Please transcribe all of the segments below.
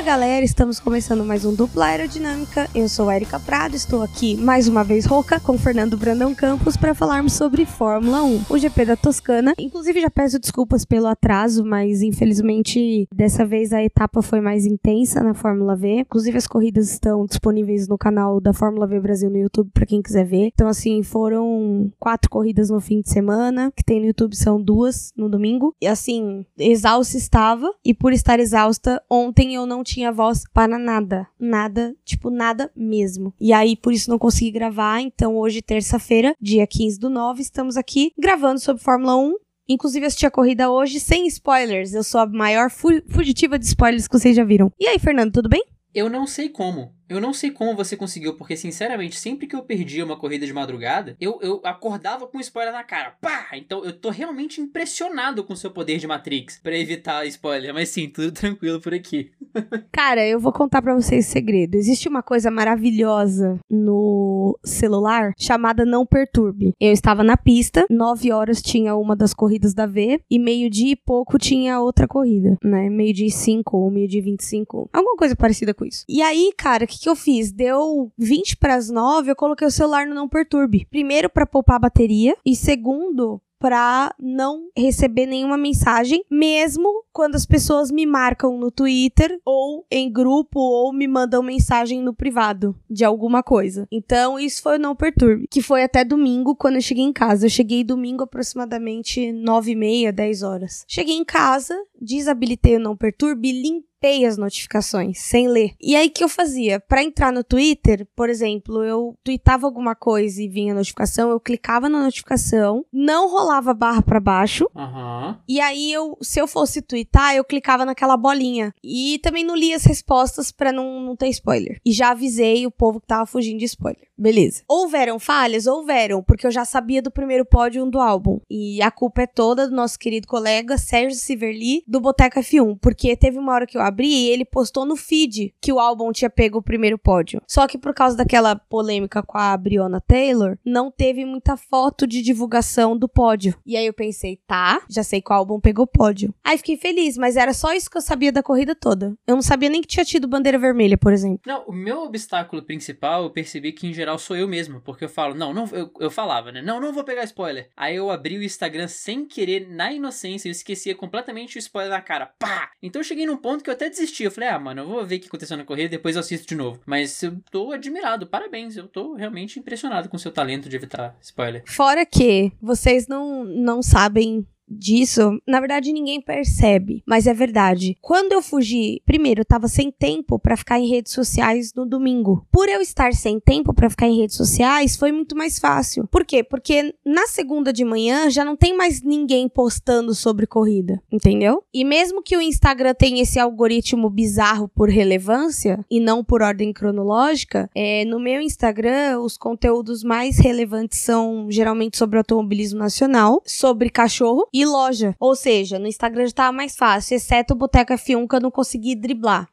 Fala galera, estamos começando mais um Dupla Aerodinâmica. Eu sou Erika Prado, estou aqui mais uma vez rouca com Fernando Brandão Campos para falarmos sobre Fórmula 1, o GP da Toscana. Inclusive já peço desculpas pelo atraso, mas infelizmente dessa vez a etapa foi mais intensa na Fórmula V. Inclusive as corridas estão disponíveis no canal da Fórmula V Brasil no YouTube para quem quiser ver. Então assim, foram quatro corridas no fim de semana, que tem no YouTube são duas no domingo. E assim, exausta estava e por estar exausta, ontem eu não tinha voz para nada. Nada, tipo, nada mesmo. E aí, por isso não consegui gravar. Então, hoje, terça-feira, dia 15 do 9, estamos aqui gravando sobre Fórmula 1. Inclusive, assisti a corrida hoje sem spoilers. Eu sou a maior fu fugitiva de spoilers que vocês já viram. E aí, Fernando, tudo bem? Eu não sei como. Eu não sei como você conseguiu, porque, sinceramente, sempre que eu perdia uma corrida de madrugada, eu, eu acordava com spoiler na cara. Pá! Então eu tô realmente impressionado com o seu poder de Matrix para evitar spoiler. Mas sim, tudo tranquilo por aqui. Cara, eu vou contar para vocês esse segredo. Existe uma coisa maravilhosa no celular chamada Não Perturbe. Eu estava na pista, 9 horas tinha uma das corridas da V, e meio-dia e pouco tinha outra corrida, né? Meio-dia e 5 ou meio-dia e 25. Alguma coisa parecida com isso. E aí, cara, que, que eu fiz? Deu 20 para as 9, eu coloquei o celular no não perturbe. Primeiro para poupar bateria e segundo para não receber nenhuma mensagem, mesmo quando as pessoas me marcam no Twitter ou em grupo ou me mandam mensagem no privado de alguma coisa. Então, isso foi o Não Perturbe, que foi até domingo quando eu cheguei em casa. Eu cheguei domingo aproximadamente 9 e meia, 10 horas. Cheguei em casa, desabilitei o Não Perturbe, limpei limpei as notificações sem ler. E aí que eu fazia? Para entrar no Twitter, por exemplo, eu tweetava alguma coisa e vinha a notificação, eu clicava na notificação, não rolava barra para baixo. Uhum. E aí eu, se eu fosse twittar, eu clicava naquela bolinha. E também não lia as respostas para não, não ter spoiler. E já avisei o povo que tava fugindo de spoiler. Beleza. Houveram falhas? Houveram, porque eu já sabia do primeiro pódio do álbum. E a culpa é toda do nosso querido colega Sérgio Siverly, do Boteca F1, porque teve uma hora que eu abri e ele postou no feed que o álbum tinha pego o primeiro pódio. Só que por causa daquela polêmica com a Brionna Taylor, não teve muita foto de divulgação do pódio. E aí eu pensei, tá, já sei qual álbum pegou o pódio. Aí fiquei feliz, mas era só isso que eu sabia da corrida toda. Eu não sabia nem que tinha tido bandeira vermelha, por exemplo. Não, o meu obstáculo principal, eu percebi que em geral sou eu mesmo, porque eu falo, não, não, eu, eu falava, né? Não, não vou pegar spoiler. Aí eu abri o Instagram sem querer, na inocência, eu esquecia completamente o spoiler na cara. Pá! Então eu cheguei num ponto que eu até desisti. Eu falei, ah, mano, eu vou ver o que aconteceu na corrida, depois eu assisto de novo. Mas eu tô admirado, parabéns. Eu tô realmente impressionado com o seu talento de evitar spoiler. Fora que vocês não, não sabem disso, na verdade ninguém percebe, mas é verdade. Quando eu fugi, primeiro, eu tava sem tempo para ficar em redes sociais no domingo. Por eu estar sem tempo para ficar em redes sociais, foi muito mais fácil. Por quê? Porque na segunda de manhã já não tem mais ninguém postando sobre corrida, entendeu? E mesmo que o Instagram tenha esse algoritmo bizarro por relevância e não por ordem cronológica, é, no meu Instagram os conteúdos mais relevantes são geralmente sobre automobilismo nacional, sobre cachorro e loja. Ou seja, no Instagram já tava mais fácil, exceto o Boteca F1 que eu não consegui driblar.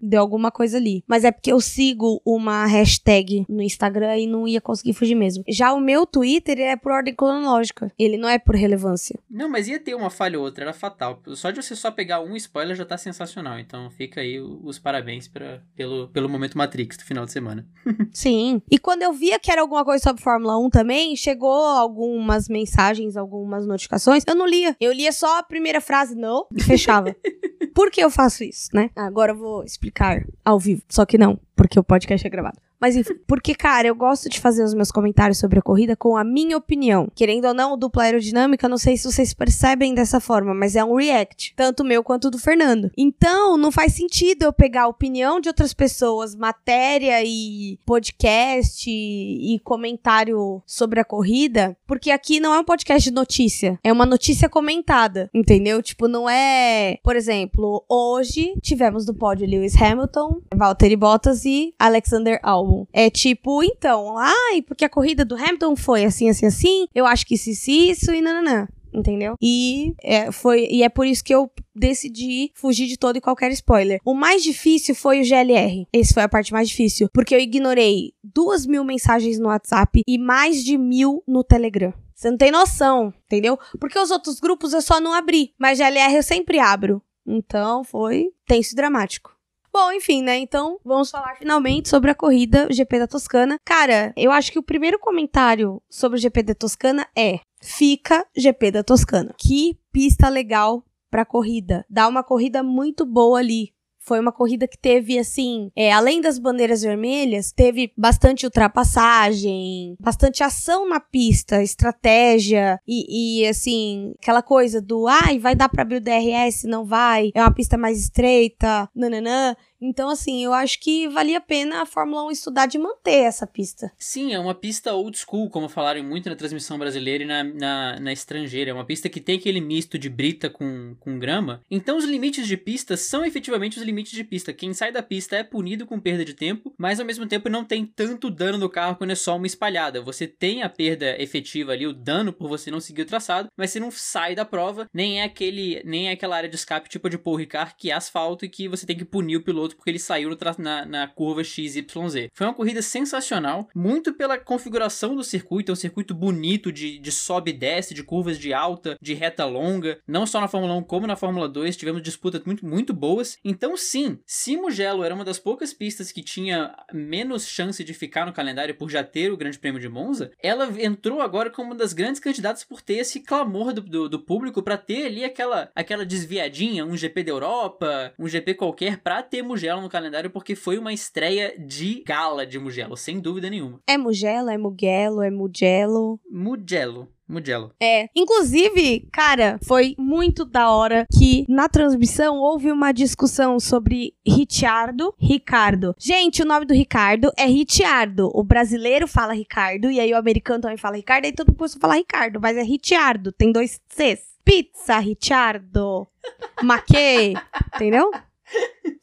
Deu alguma coisa ali. Mas é porque eu sigo uma hashtag no Instagram e não ia conseguir fugir mesmo. Já o meu Twitter é por ordem cronológica. Ele não é por relevância. Não, mas ia ter uma falha ou outra, era fatal. Só de você só pegar um spoiler já tá sensacional. Então fica aí os parabéns pra, pelo, pelo momento Matrix do final de semana. Sim. E quando eu via que era alguma coisa sobre Fórmula 1 também, chegou algumas mensagens, algumas notificações. Eu não lia. Eu lia só a primeira frase, não, e fechava. Por que eu faço isso, né? Agora eu vou explicar ao vivo. Só que não, porque o podcast é gravado. Mas enfim, porque, cara, eu gosto de fazer os meus comentários sobre a corrida com a minha opinião. Querendo ou não, dupla aerodinâmica, não sei se vocês percebem dessa forma, mas é um react. Tanto meu quanto do Fernando. Então, não faz sentido eu pegar a opinião de outras pessoas, matéria e podcast e, comentário sobre a corrida, porque aqui não é um podcast de notícia. É uma notícia comentada, entendeu? Tipo, não é. Por exemplo, hoje tivemos no pódio Lewis Hamilton, Valtteri Bottas e Alexander Albon álbum. É tipo, então, ai, porque a corrida do Hamilton foi assim, assim, assim, eu acho que isso, isso, e nananã entendeu? E é, foi, e é por isso que eu decidi fugir de todo e qualquer spoiler. O mais difícil foi o GLR. Esse foi a parte mais difícil. Porque eu ignorei duas mil mensagens no WhatsApp e mais de mil no Telegram. Você não tem noção, entendeu? Porque os outros grupos eu só não abri. Mas GLR eu sempre abro. Então foi tenso e dramático. Bom, enfim, né? Então, vamos falar finalmente sobre a corrida GP da Toscana. Cara, eu acho que o primeiro comentário sobre o GP da Toscana é: fica GP da Toscana. Que pista legal pra corrida. Dá uma corrida muito boa ali. Foi uma corrida que teve, assim, é, além das bandeiras vermelhas, teve bastante ultrapassagem, bastante ação na pista, estratégia e, e assim, aquela coisa do, ai, vai dar pra abrir o DRS, não vai, é uma pista mais estreita, nananã. Então, assim, eu acho que valia a pena a Fórmula 1 estudar de manter essa pista. Sim, é uma pista old school, como falaram muito na transmissão brasileira e na, na, na, estrangeira. É uma pista que tem aquele misto de brita com, com grama. Então, os limites de pista são efetivamente os limites de pista. Quem sai da pista é punido com perda de tempo, mas ao mesmo tempo não tem tanto dano no carro quando é só uma espalhada. Você tem a perda efetiva ali, o dano por você não seguir o traçado, mas você não sai da prova, nem é aquele, nem é aquela área de escape tipo de Paul Ricard, que é asfalto e que você tem que punir o piloto porque ele saiu na, na curva XYZ. Foi uma corrida sensacional, muito pela configuração do circuito, é um circuito bonito de, de sobe e desce, de curvas de alta, de reta longa, não só na Fórmula 1 como na Fórmula 2, tivemos disputas muito, muito boas. Então, sim, se Mugello era uma das poucas pistas que tinha menos chance de ficar no calendário por já ter o Grande Prêmio de Monza, ela entrou agora como uma das grandes candidatas por ter esse clamor do, do, do público para ter ali aquela, aquela desviadinha, um GP da Europa, um GP qualquer, para ter Mugello no calendário porque foi uma estreia de gala de Mugello, sem dúvida nenhuma. É Mugello, é Mugello, é Mugello. Mugello. Mugello. É. Inclusive, cara, foi muito da hora que na transmissão houve uma discussão sobre Ricciardo, Ricardo. Gente, o nome do Ricardo é Ricciardo. O brasileiro fala Ricardo e aí o americano também fala Ricardo, aí todo mundo começou a falar Ricardo, mas é Ricciardo, tem dois Cs. Pizza, Ricciardo. Maquê, entendeu?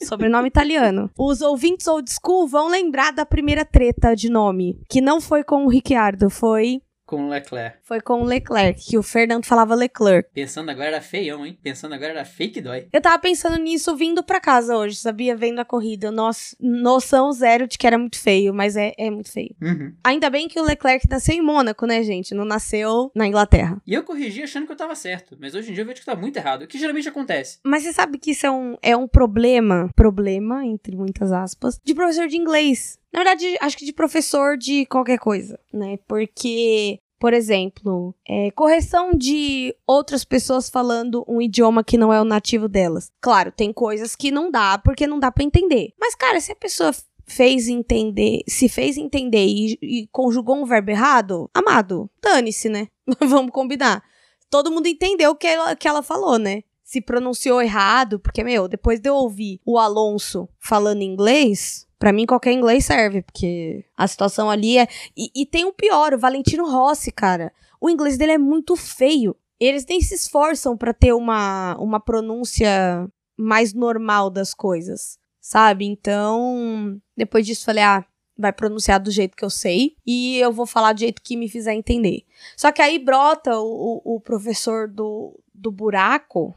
Sobrenome italiano. Os ouvintes old school vão lembrar da primeira treta de nome, que não foi com o Ricciardo, foi com Leclerc. Foi com o Leclerc, que o Fernando falava Leclerc. Pensando agora era feião, hein? Pensando agora era fake dói. Eu tava pensando nisso vindo pra casa hoje, sabia? Vendo a corrida. Nossa, noção zero de que era muito feio, mas é, é muito feio. Uhum. Ainda bem que o Leclerc nasceu em Mônaco, né, gente? Não nasceu na Inglaterra. E eu corrigi achando que eu tava certo, mas hoje em dia eu vejo que tá muito errado, o que geralmente acontece. Mas você sabe que isso é um, é um problema, problema, entre muitas aspas, de professor de inglês. Na verdade, acho que de professor de qualquer coisa, né? Porque por exemplo, é, correção de outras pessoas falando um idioma que não é o nativo delas. Claro, tem coisas que não dá porque não dá para entender. Mas, cara, se a pessoa fez entender, se fez entender e, e conjugou um verbo errado, amado, dane-se, né? Vamos combinar. Todo mundo entendeu o que ela, que ela falou, né? Se pronunciou errado, porque, meu, depois de eu ouvir o Alonso falando inglês, Pra mim, qualquer inglês serve, porque a situação ali é. E, e tem o pior, o Valentino Rossi, cara. O inglês dele é muito feio. Eles nem se esforçam para ter uma, uma pronúncia mais normal das coisas, sabe? Então, depois disso, falei, ah, vai pronunciar do jeito que eu sei e eu vou falar do jeito que me fizer entender. Só que aí brota o, o, o professor do, do buraco,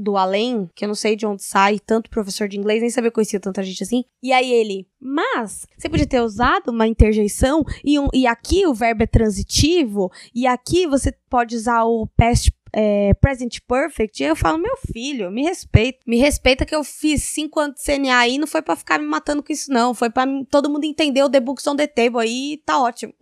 do além, que eu não sei de onde sai tanto professor de inglês, nem sabia que conhecia tanta gente assim. E aí ele, mas você podia ter usado uma interjeição e, um, e aqui o verbo é transitivo e aqui você pode usar o past é, present perfect, e eu falo, meu filho, me respeita. Me respeita que eu fiz cinco anos de CNA aí, não foi para ficar me matando com isso, não. Foi para todo mundo entender o The Books on the Table aí, tá ótimo.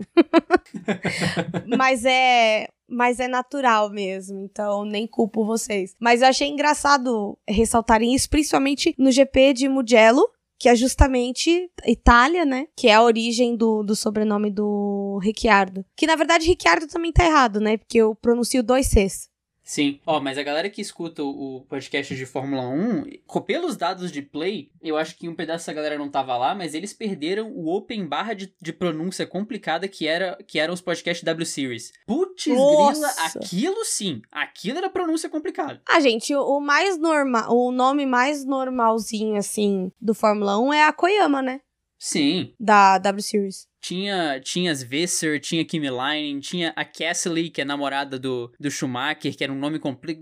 Mas é mas é natural mesmo, então nem culpo vocês. Mas eu achei engraçado ressaltarem isso, principalmente no GP de Mugello, que é justamente Itália, né? Que é a origem do, do sobrenome do Ricciardo. Que na verdade Ricciardo também tá errado, né? Porque eu pronuncio dois Cs. Sim. Ó, oh, mas a galera que escuta o podcast de Fórmula 1, pelos dados de play, eu acho que um pedaço dessa galera não tava lá, mas eles perderam o open barra de, de pronúncia complicada que, era, que eram os podcasts W Series. Putz, grila, aquilo sim. Aquilo era pronúncia complicada. Ah, gente, o mais normal, o nome mais normalzinho, assim, do Fórmula 1 é a Koyama, né? Sim. Da W Series. Tinha, tinha as Visser, tinha Kimi Line, tinha a Cassie, que é namorada do, do Schumacher, que era um nome completo.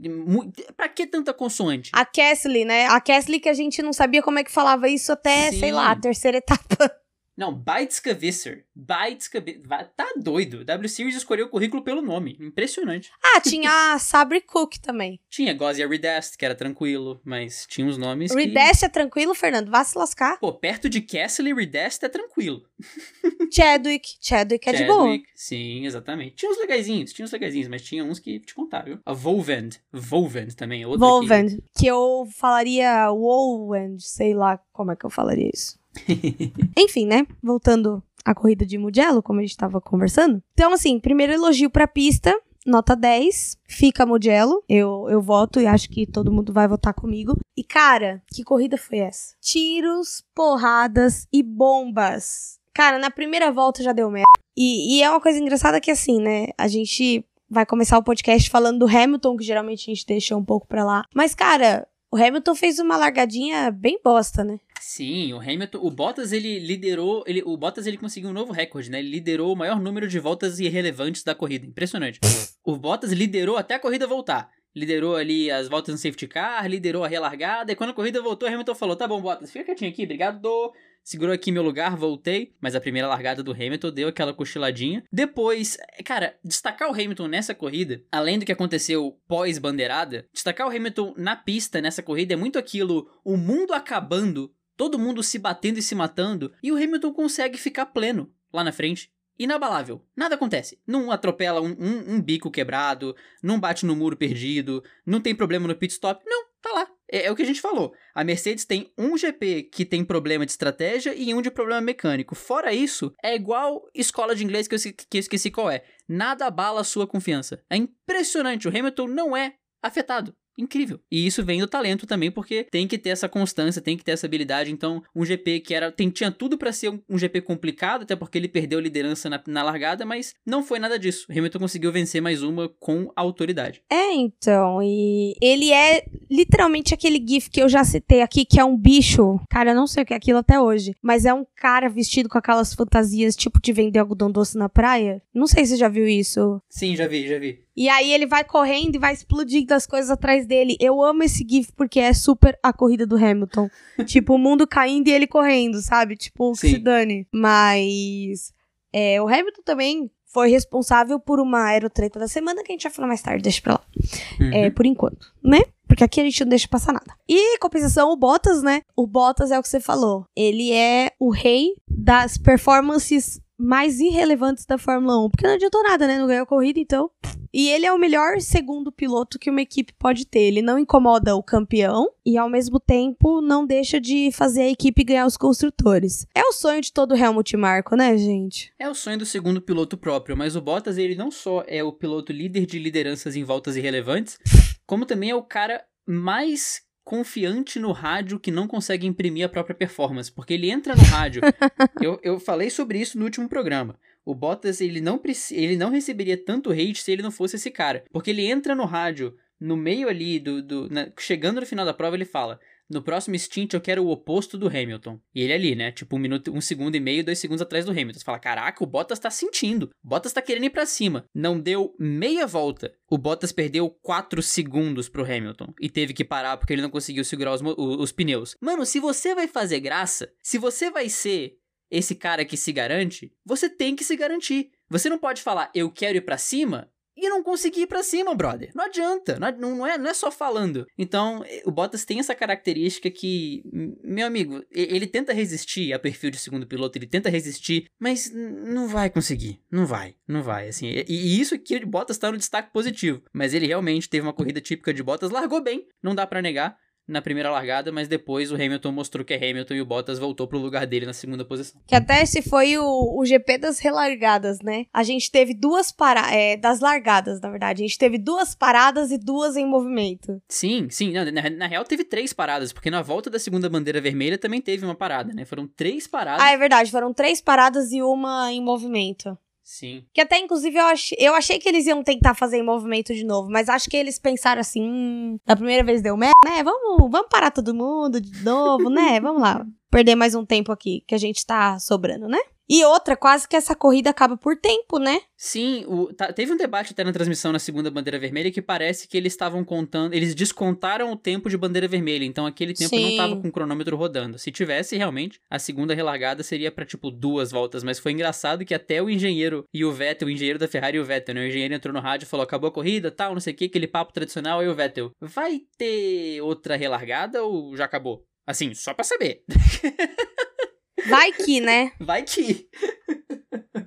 Pra que tanta consoante? A Cassie, né? A Cassie que a gente não sabia como é que falava isso até, Sim. sei lá, a terceira etapa. Não, Baitska Visser. Baitska... Tá doido. W Series escolheu o currículo pelo nome. Impressionante. Ah, tinha a Sabre Cook também. Tinha Gozia Redest, que era tranquilo, mas tinha uns nomes Redest que... é tranquilo, Fernando? Vá se lascar. Pô, perto de Castle Redest é tranquilo. Chadwick. Chadwick é Chadwick, de boa. Sim, exatamente. Tinha uns legaisinhos, tinha uns legaisinhos, mas tinha uns que te contar, viu? A Volvend. Volvend também é outra Volvend. Que... que eu falaria Wolvend, sei lá como é que eu falaria isso. Enfim, né? Voltando à corrida de Mugello, como a gente estava conversando. Então, assim, primeiro elogio pra pista, nota 10, fica Mugello. Eu, eu voto e acho que todo mundo vai votar comigo. E, cara, que corrida foi essa? Tiros, porradas e bombas. Cara, na primeira volta já deu merda. E, e é uma coisa engraçada que, assim, né? A gente vai começar o podcast falando do Hamilton, que geralmente a gente deixa um pouco pra lá. Mas, cara, o Hamilton fez uma largadinha bem bosta, né? Sim, o Hamilton, o Bottas ele liderou, ele, o Bottas ele conseguiu um novo recorde, né? Ele liderou o maior número de voltas irrelevantes da corrida, impressionante. o Bottas liderou até a corrida voltar. Liderou ali as voltas no safety car, liderou a relargada, e quando a corrida voltou, o Hamilton falou: "Tá bom, Bottas, fica quietinho aqui, obrigado, segurou aqui meu lugar, voltei, mas a primeira largada do Hamilton deu aquela cochiladinha. Depois, cara, destacar o Hamilton nessa corrida, além do que aconteceu pós-bandeirada, destacar o Hamilton na pista nessa corrida é muito aquilo, o mundo acabando, todo mundo se batendo e se matando, e o Hamilton consegue ficar pleno lá na frente inabalável. Nada acontece. Não atropela um, um, um, bico quebrado, não bate no muro perdido, não tem problema no pit stop. Não, tá lá. É, é, o que a gente falou. A Mercedes tem um GP que tem problema de estratégia e um de problema mecânico. Fora isso, é igual escola de inglês que eu, que eu esqueci qual é. Nada abala a sua confiança. É impressionante. O Hamilton não é afetado incrível. E isso vem do talento também, porque tem que ter essa constância, tem que ter essa habilidade. Então, um GP que era tem, tinha tudo para ser um, um, GP complicado, até porque ele perdeu liderança na, na, largada, mas não foi nada disso. Hamilton conseguiu vencer mais uma com autoridade. É, então, e ele é literalmente aquele gif que eu já citei aqui, que é um bicho. Cara, eu não sei o que é aquilo até hoje, mas é um cara vestido com aquelas fantasias tipo de vender algodão doce na praia. Não sei se você já viu isso. Sim, já vi, já vi. E aí ele vai correndo e vai explodindo as coisas atrás dele. Eu amo esse GIF porque é super a corrida do Hamilton. tipo, o mundo caindo e ele correndo, sabe? Tipo, que se dane. Mas. É, o Hamilton também foi responsável por uma aerotreta da semana que a gente vai falar mais tarde, deixa pra lá. Uhum. É, por enquanto, né? Porque aqui a gente não deixa passar nada. E, compensação, o Bottas, né? O Bottas é o que você falou. Ele é o rei das performances mais irrelevantes da Fórmula 1. Porque não adiantou nada, né? Não ganhou a corrida, então. E ele é o melhor segundo piloto que uma equipe pode ter. Ele não incomoda o campeão e, ao mesmo tempo, não deixa de fazer a equipe ganhar os construtores. É o sonho de todo Helmut Marko, né, gente? É o sonho do segundo piloto próprio, mas o Bottas, ele não só é o piloto líder de lideranças em voltas irrelevantes, como também é o cara mais confiante no rádio que não consegue imprimir a própria performance, porque ele entra no rádio. eu, eu falei sobre isso no último programa. O Bottas ele não, ele não receberia tanto hate se ele não fosse esse cara, porque ele entra no rádio no meio ali do, do na, chegando no final da prova ele fala no próximo stint eu quero o oposto do Hamilton. E ele ali, né? Tipo, um minuto, um segundo e meio, dois segundos atrás do Hamilton. Você fala, caraca, o Bottas tá sentindo. O Bottas tá querendo ir pra cima. Não deu meia volta. O Bottas perdeu quatro segundos pro Hamilton. E teve que parar porque ele não conseguiu segurar os, os pneus. Mano, se você vai fazer graça, se você vai ser esse cara que se garante, você tem que se garantir. Você não pode falar, eu quero ir para cima, e não conseguir ir pra cima, brother. Não adianta. Não, não, é, não é só falando. Então, o Bottas tem essa característica que, meu amigo, ele tenta resistir a perfil de segundo piloto, ele tenta resistir, mas não vai conseguir. Não vai. Não vai, assim. E, e isso que o Bottas tá no destaque positivo. Mas ele realmente teve uma corrida típica de Bottas, largou bem, não dá para negar na primeira largada, mas depois o Hamilton mostrou que é Hamilton e o Bottas voltou pro lugar dele na segunda posição. Que até esse foi o, o GP das relargadas, né? A gente teve duas paradas, é, das largadas, na verdade. A gente teve duas paradas e duas em movimento. Sim, sim. Na, na, na, real teve três paradas, porque na volta da segunda bandeira vermelha também teve uma parada, né? Foram três paradas. Ah, é verdade. Foram três paradas e uma em movimento. Sim. Que até, inclusive, eu, ach... eu achei que eles iam tentar fazer em movimento de novo, mas acho que eles pensaram assim, hum, da primeira vez deu merda, né? Vamos, vamos parar todo mundo de novo, né? Vamos lá. Perder mais um tempo aqui, que a gente tá sobrando, né? E outra, quase que essa corrida acaba por tempo, né? Sim, o, tá, teve um debate até na transmissão na segunda bandeira vermelha que parece que eles estavam contando, eles descontaram o tempo de bandeira vermelha, então aquele tempo Sim. não estava com o cronômetro rodando. Se tivesse realmente, a segunda relargada seria para tipo duas voltas, mas foi engraçado que até o engenheiro e o Vettel, o engenheiro da Ferrari e o Vettel, né? O engenheiro entrou no rádio e falou: "Acabou a corrida, tal, não sei o que, aquele papo tradicional". Aí o Vettel: "Vai ter outra relargada ou já acabou?" Assim, só pra saber. Vai que, né? Vai que.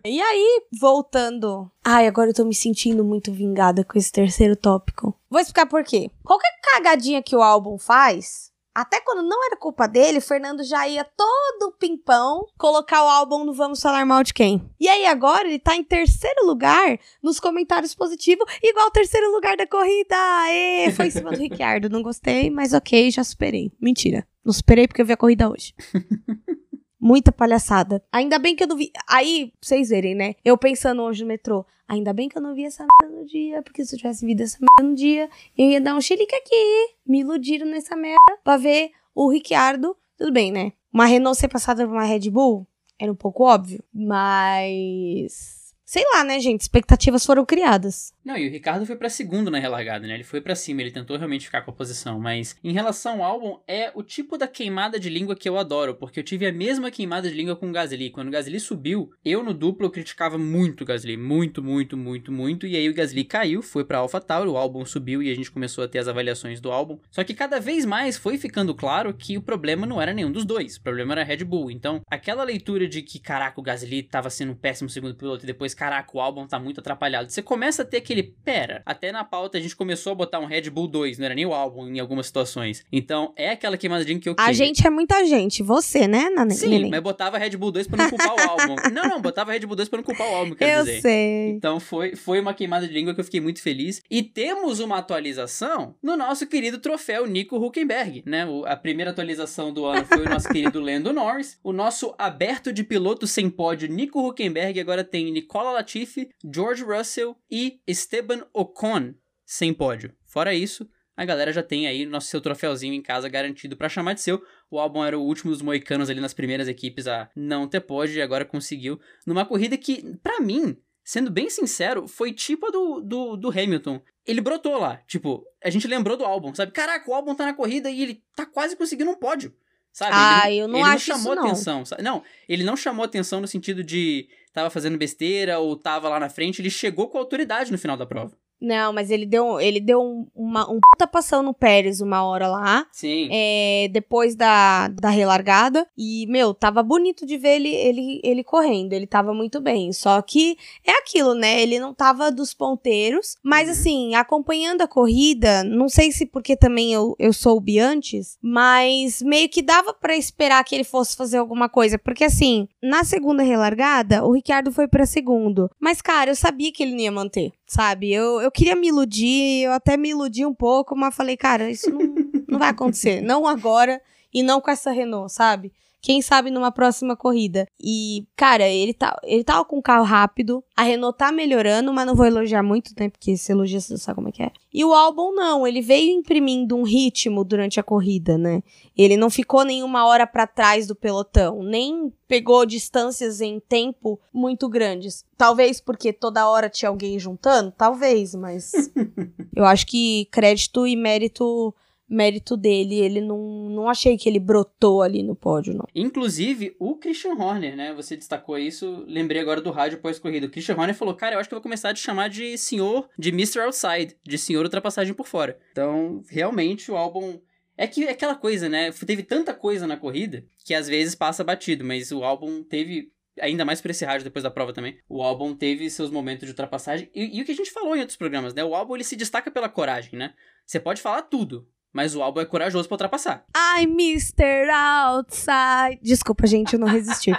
E aí, voltando. Ai, agora eu tô me sentindo muito vingada com esse terceiro tópico. Vou explicar por quê. Qualquer cagadinha que o álbum faz, até quando não era culpa dele, o Fernando já ia todo pimpão colocar o álbum no Vamos Falar Mal de Quem. E aí agora ele tá em terceiro lugar nos comentários positivos, igual o terceiro lugar da corrida. Ê, foi em cima do Ricciardo. Não gostei, mas ok, já superei. Mentira. Não superei porque eu vi a corrida hoje. Muita palhaçada. Ainda bem que eu não vi. Aí, vocês verem, né? Eu pensando hoje no metrô. Ainda bem que eu não vi essa merda no dia. Porque se eu tivesse visto essa merda no dia, eu ia dar um xilique aqui. Me iludiram nessa merda pra ver o Ricciardo. Tudo bem, né? Uma Renault ser passada por uma Red Bull era um pouco óbvio. Mas. Sei lá, né, gente? Expectativas foram criadas. Não, e o Ricardo foi pra segundo na relargada, né? Ele foi pra cima, ele tentou realmente ficar com a posição. Mas em relação ao álbum, é o tipo da queimada de língua que eu adoro, porque eu tive a mesma queimada de língua com o Gasly. Quando o Gasly subiu, eu no duplo criticava muito o Gasly. Muito, muito, muito, muito. E aí o Gasly caiu, foi pra AlphaTauri, o álbum subiu e a gente começou a ter as avaliações do álbum. Só que cada vez mais foi ficando claro que o problema não era nenhum dos dois. O problema era a Red Bull. Então, aquela leitura de que, caraca, o Gasly tava sendo um péssimo segundo piloto e depois, caraca, o álbum tá muito atrapalhado. Você começa a ter aquele, pera, até na pauta a gente começou a botar um Red Bull 2, não era nem o álbum em algumas situações. Então, é aquela queimadinha que eu A tive. gente é muita gente. Você, né, Nane? Sim, Neném? mas botava Red Bull 2 pra não culpar o álbum. Não, não, botava Red Bull 2 pra não culpar o álbum, quero Eu dizer. sei. Então foi, foi uma queimada de língua que eu fiquei muito feliz. E temos uma atualização no nosso querido troféu Nico Huckenberg, né? O- a primeira atualização do ano foi o nosso querido Lando Norris. O nosso aberto de piloto sem pódio, Nico Huckenberg, agora tem Nicola Latifi, George Russell e Esteban Ocon sem pódio. Fora isso, a galera já tem aí nosso seu troféuzinho em casa garantido pra chamar de seu. O álbum era o último dos moicanos ali nas primeiras equipes a não ter pódio e agora conseguiu numa corrida que, pra mim, sendo bem sincero, foi tipo a do, do, do Hamilton. Ele brotou lá. Tipo, a gente lembrou do álbum, sabe? Caraca, o álbum tá na corrida e ele tá quase conseguindo um pódio. Sabe? Ah, ele, eu não ele acho não chamou isso, não. atenção. sabe? Não, ele não chamou atenção no sentido de tava fazendo besteira ou tava lá na frente. Ele chegou com autoridade no final da prova. Não, mas ele deu, ele deu um, uma, um puta passão no Pérez uma hora lá. Sim. é, depois da, da relargada. E, meu, tava bonito de ver ele, ele, ele correndo. Ele tava muito bem. Só que é aquilo, né? Ele não tava dos ponteiros. Mas, Uhum. assim, acompanhando a corrida, não sei se porque também eu, eu soube antes, mas meio que dava pra esperar que ele fosse fazer alguma coisa. Porque, assim, na segunda relargada, o Ricardo foi pra segundo. Mas, cara, eu sabia que ele não ia manter, sabe? Eu, eu queria me iludir, eu até me iludi um pouco, mas falei, cara, isso não, não vai acontecer. Não agora e não com essa Renault, sabe? Quem sabe numa próxima corrida. E, cara, ele, tá, ele tava com um carro rápido. A Renault tá melhorando, mas não vou elogiar muito, né? Porque se elogia, você sabe como é que é. E o álbum não, ele veio imprimindo um ritmo durante a corrida, né? Ele não ficou nenhuma hora pra trás do pelotão, nem pegou distâncias em tempo muito grandes. Talvez porque toda hora tinha alguém juntando, talvez, mas eu acho que crédito e mérito mérito dele, ele não, não achei que ele brotou ali no pódio, não. Inclusive, o Christian Horner, né? Você destacou isso, lembrei agora do rádio pós-corrida. O Christian Horner falou, cara, eu acho que eu vou começar a te chamar de senhor, de Mr. Outside, de senhor ultrapassagem por fora. Então, realmente, o álbum... É que é aquela coisa, né? Teve tanta coisa na corrida que às vezes passa batido, mas o álbum teve ainda mais por esse rádio depois da prova também. O álbum teve seus momentos de ultrapassagem. E, e o que a gente falou em outros programas, né? O álbum ele se destaca pela coragem, né? Você pode falar tudo, mas o álbum é corajoso pra ultrapassar. Ai, Mr. Outside. Desculpa, gente, eu não resisti.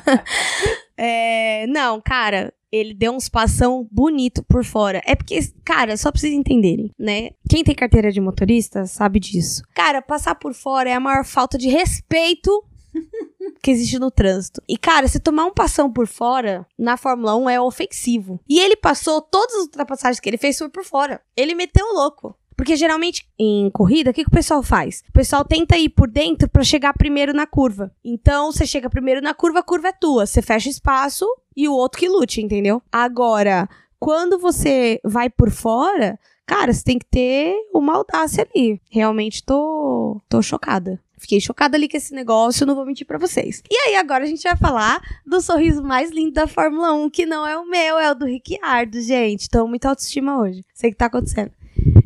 é, não, cara, ele deu uns passão bonito por fora. É porque, cara, só pra vocês entenderem, né? Quem tem carteira de motorista sabe disso. Cara, passar por fora é a maior falta de respeito que existe no trânsito. E, cara, se tomar um passão por fora, na Fórmula 1 é ofensivo. E ele passou, todas as ultrapassagens que ele fez foi por fora. Ele meteu o louco. Porque geralmente em corrida, o que, que o pessoal faz? O pessoal tenta ir por dentro para chegar primeiro na curva. Então, você chega primeiro na curva, a curva é tua. Você fecha espaço e o outro que lute, entendeu? Agora, quando você vai por fora, cara, você tem que ter uma audácia ali. Realmente tô, tô chocada. Fiquei chocada ali com esse negócio, não vou mentir para vocês. E aí, agora a gente vai falar do sorriso mais lindo da Fórmula 1, que não é o meu, é o do Ricciardo, gente. Tô muito autoestima hoje. Sei o que tá acontecendo.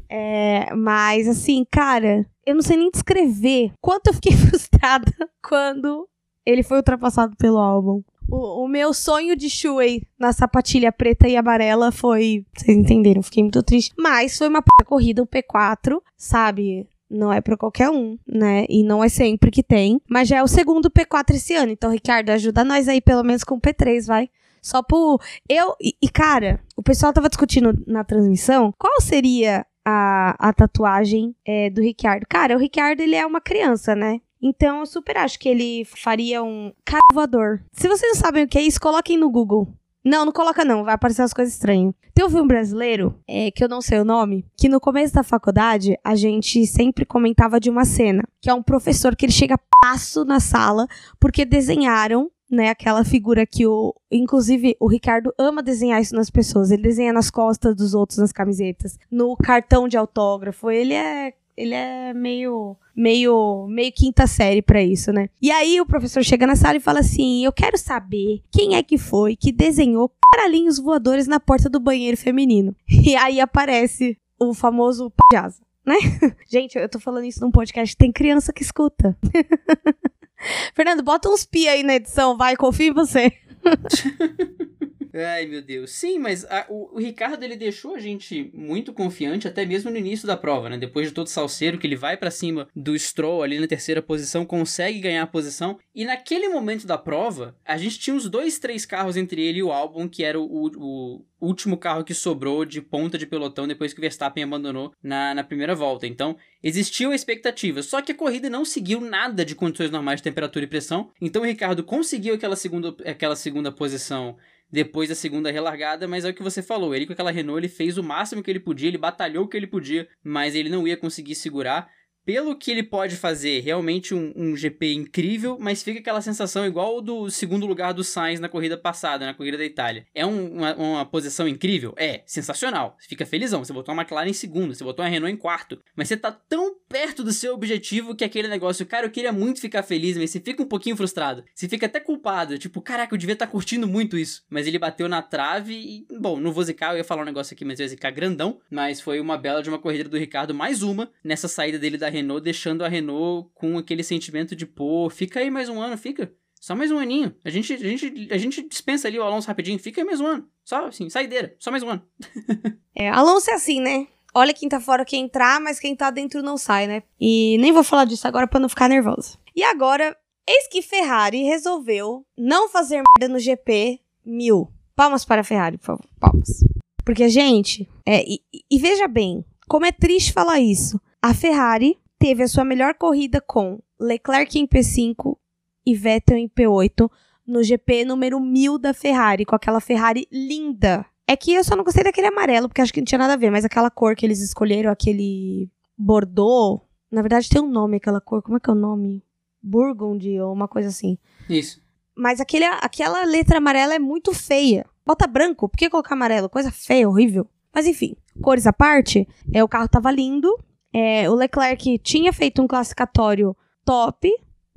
É, mas, assim, cara, eu não sei nem descrever quanto eu fiquei frustrada quando ele foi ultrapassado pelo álbum. O, o, meu sonho de Shuei na sapatilha preta e amarela foi. Vocês entenderam? Fiquei muito triste. Mas foi uma p... corrida, um P4, sabe? Não é para qualquer um, né? E não é sempre que tem. Mas já é o segundo P4 esse ano. Então, Ricardo, ajuda nós aí pelo menos com o P3, vai. Só por. Eu. E, e, cara, o pessoal tava discutindo na transmissão qual seria a, a tatuagem é, do Ricardo. Cara, o Ricardo, ele é uma criança, né? Então, eu super acho que ele faria um carvador. Se vocês não sabem o que é isso, coloquem no Google. Não, não coloca não, vai aparecer umas coisas estranhas. Tem um filme brasileiro, é, que eu não sei o nome, que no começo da faculdade a gente sempre comentava de uma cena, que é um professor que ele chega passo na sala porque desenharam né, aquela figura que o, inclusive o Ricardo ama desenhar isso nas pessoas. Ele desenha nas costas dos outros nas camisetas, no cartão de autógrafo. Ele é ele é meio meio meio quinta série para isso, né? E aí o professor chega na sala e fala assim: "Eu quero saber quem é que foi que desenhou paralinhos voadores na porta do banheiro feminino". E aí aparece o famoso Pajasa, né? Gente, eu tô falando isso num podcast, tem criança que escuta. Fernando, bota uns pi aí na edição, vai, confia em você. Ai, meu Deus. Sim, mas a, o, o, Ricardo ele deixou a gente muito confiante até mesmo no início da prova, né? Depois de todo o salseiro que ele vai para cima do Stroll ali na terceira posição, consegue ganhar a posição. E naquele momento da prova, a gente tinha uns dois, três carros entre ele e o Albon, que era o, o, último carro que sobrou de ponta de pelotão depois que o Verstappen abandonou na, na primeira volta. Então, existiam expectativas, só que a corrida não seguiu nada de condições normais de temperatura e pressão. Então, o Ricardo conseguiu aquela segunda, aquela segunda posição depois da segunda relargada, mas é o que você falou, ele com aquela Renault ele fez o máximo que ele podia, ele batalhou o que ele podia, mas ele não ia conseguir segurar pelo que ele pode fazer, realmente um, um, GP incrível, mas fica aquela sensação igual do segundo lugar do Sainz na corrida passada, na corrida da Itália. É um, uma, uma, posição incrível? É, sensacional. Você fica felizão. Você botou uma McLaren em segundo, você botou uma Renault em quarto. Mas você tá tão perto do seu objetivo que aquele negócio, cara, eu queria muito ficar feliz, mas você fica um pouquinho frustrado. Você fica até culpado, tipo, caraca, eu devia estar tá curtindo muito isso. Mas ele bateu na trave e, bom, não vou zicar, eu ia falar um negócio aqui, mas eu ia zicar grandão. Mas foi uma bela de uma corrida do Ricardo, mais uma, nessa saída dele da Renault, deixando a Renault com aquele sentimento de, pô, fica aí mais um ano, fica. Só mais um aninho. A gente, a gente, a gente dispensa ali o Alonso rapidinho, fica aí mais um ano. Só assim, saideira, só mais um ano. é, Alonso é assim, né? Olha quem tá fora quer entrar, mas quem tá dentro não sai, né? E nem vou falar disso agora para não ficar nervosa. E agora, eis que Ferrari resolveu não fazer merda no GP mil. Palmas para a Ferrari, por favor. Palmas. Porque, gente, é, e, e veja bem, como é triste falar isso. A Ferrari teve a sua melhor corrida com Leclerc em P5 e Vettel em P8 no GP número 1000 da Ferrari, com aquela Ferrari linda. É que eu só não gostei daquele amarelo, porque acho que não tinha nada a ver, mas aquela cor que eles escolheram, aquele Bordeaux, na verdade tem um nome aquela cor, como é que é o nome? Burgundy ou uma coisa assim. Isso. Mas aquele, aquela letra amarela é muito feia. Bota branco, por que colocar amarelo? Coisa feia, horrível. Mas enfim, cores à parte, é, o carro tava lindo, é, o Leclerc tinha feito um classificatório top,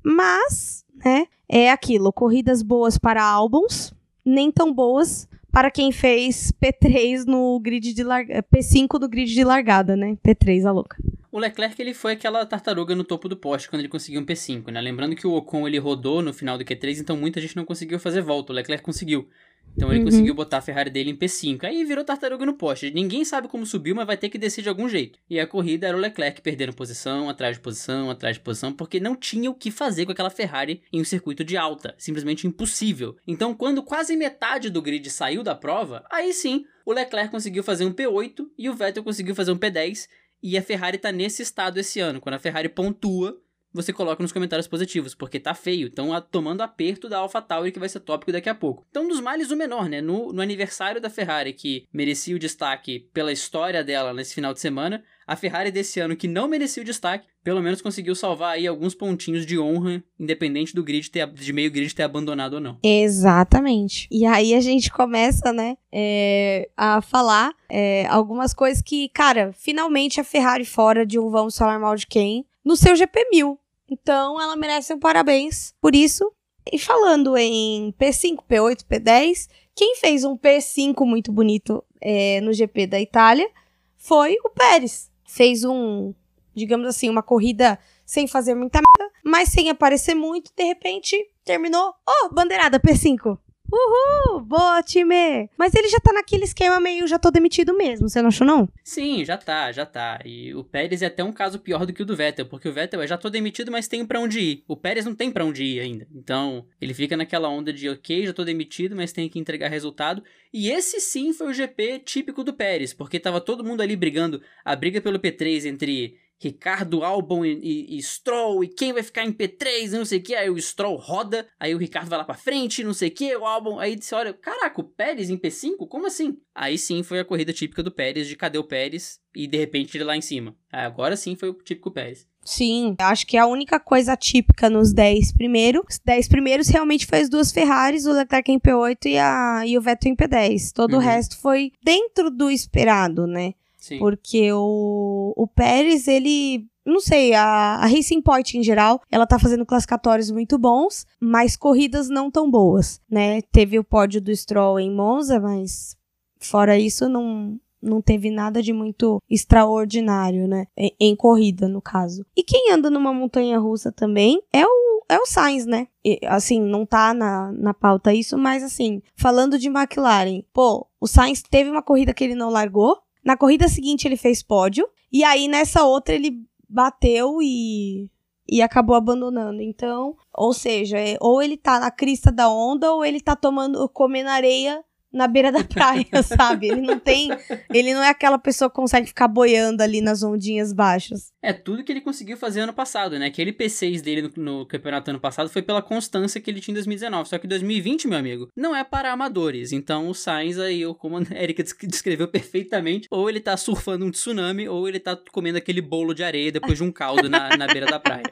mas, né, é aquilo, corridas boas para álbuns, nem tão boas para quem fez P3 no grid de largada, P5 no grid de largada, né? P3, a louca. O Leclerc ele foi aquela tartaruga no topo do poste quando ele conseguiu um P5, né? Lembrando que o Ocon ele rodou no final do Q3, então muita gente não conseguiu fazer volta. O Leclerc conseguiu. Então ele uhum. conseguiu botar a Ferrari dele em P5. Aí virou tartaruga no poste. Ninguém sabe como subiu, mas vai ter que descer de algum jeito. E a corrida era o Leclerc perdendo posição, atrás de posição, atrás de posição, porque não tinha o que fazer com aquela Ferrari em um circuito de alta. Simplesmente impossível. Então, quando quase metade do grid saiu da prova, aí sim o Leclerc conseguiu fazer um P8 e o Vettel conseguiu fazer um P10. E a Ferrari tá nesse estado esse ano. Quando a Ferrari pontua, você coloca nos comentários positivos, porque tá feio. Estão tomando aperto da AlphaTauri, que vai ser tópico daqui a pouco. Então, dos males, o menor, né? No, no aniversário da Ferrari, que merecia o destaque pela história dela nesse final de semana, a Ferrari desse ano, que não merecia o destaque, pelo menos conseguiu salvar aí alguns pontinhos de honra, independente do grid ter, de meio grid ter abandonado ou não. Exatamente. E aí a gente começa, né, é, a falar é, algumas coisas que, cara, finalmente a Ferrari fora de um vamos falar mal de quem no seu GP 1000. Então ela merece um parabéns por isso. E falando em P5, P8, P10, quem fez um P5 muito bonito é, no GP da Itália foi o Pérez fez um, digamos assim, uma corrida sem fazer muita merda, mas sem aparecer muito, de repente terminou, oh, bandeirada P5. Uhul, boa time! Mas ele já tá naquele esquema meio já tô demitido mesmo, você não achou não? Sim, já tá, já tá. E o Pérez é até um caso pior do que o do Vettel, porque o Vettel é já tô demitido, mas tenho para onde ir. O Pérez não tem para onde ir ainda. Então, ele fica naquela onda de ok, já tô demitido, mas tenho que entregar resultado. E esse sim foi o GP típico do Pérez, porque tava todo mundo ali brigando, a briga pelo P3 entre Ricardo Albon e, e, e, Stroll, e quem vai ficar em P3, não sei o que, aí o Stroll roda, aí o Ricardo vai lá pra frente, não sei o que, o Albon, aí você olha, caraca, o Pérez em P5? Como assim? Aí sim foi a corrida típica do Pérez, de cadê o Pérez, e de repente ele lá em cima. Aí agora sim foi o típico Pérez. Sim, acho que a única coisa típica nos 10 primeiros, 10 primeiros realmente foi as duas Ferraris, o Leclerc em P8 e, a, e o Vettel em P10. Todo uhum. o resto foi dentro do esperado, né? Sim. Porque o, o Pérez, ele não sei, a, a Racing Point em geral, ela tá fazendo classificatórios muito bons, mas corridas não tão boas, né? Teve o pódio do Stroll em Monza, mas fora isso não não teve nada de muito extraordinário, né? Em, em corrida, no caso. E quem anda numa montanha russa também é o, é o Sainz, né? E, assim, não tá na, na pauta isso, mas assim, falando de McLaren, pô, o Sainz teve uma corrida que ele não largou, na corrida seguinte ele fez pódio. E aí nessa outra ele bateu e e acabou abandonando. Então, ou seja, é, ou ele tá na crista da onda ou ele tá tomando comendo areia na beira da praia, sabe? Ele não tem. Ele não é aquela pessoa que consegue ficar boiando ali nas ondinhas baixas. É tudo que ele conseguiu fazer ano passado, né? Aquele P6 dele no, no, campeonato ano passado foi pela constância que ele tinha em 2019. Só que 2020, meu amigo, não é para amadores. Então o Sainz aí, como a Erika descreveu perfeitamente, ou ele tá surfando um tsunami, ou ele tá comendo aquele bolo de areia depois de um caldo na, na beira da praia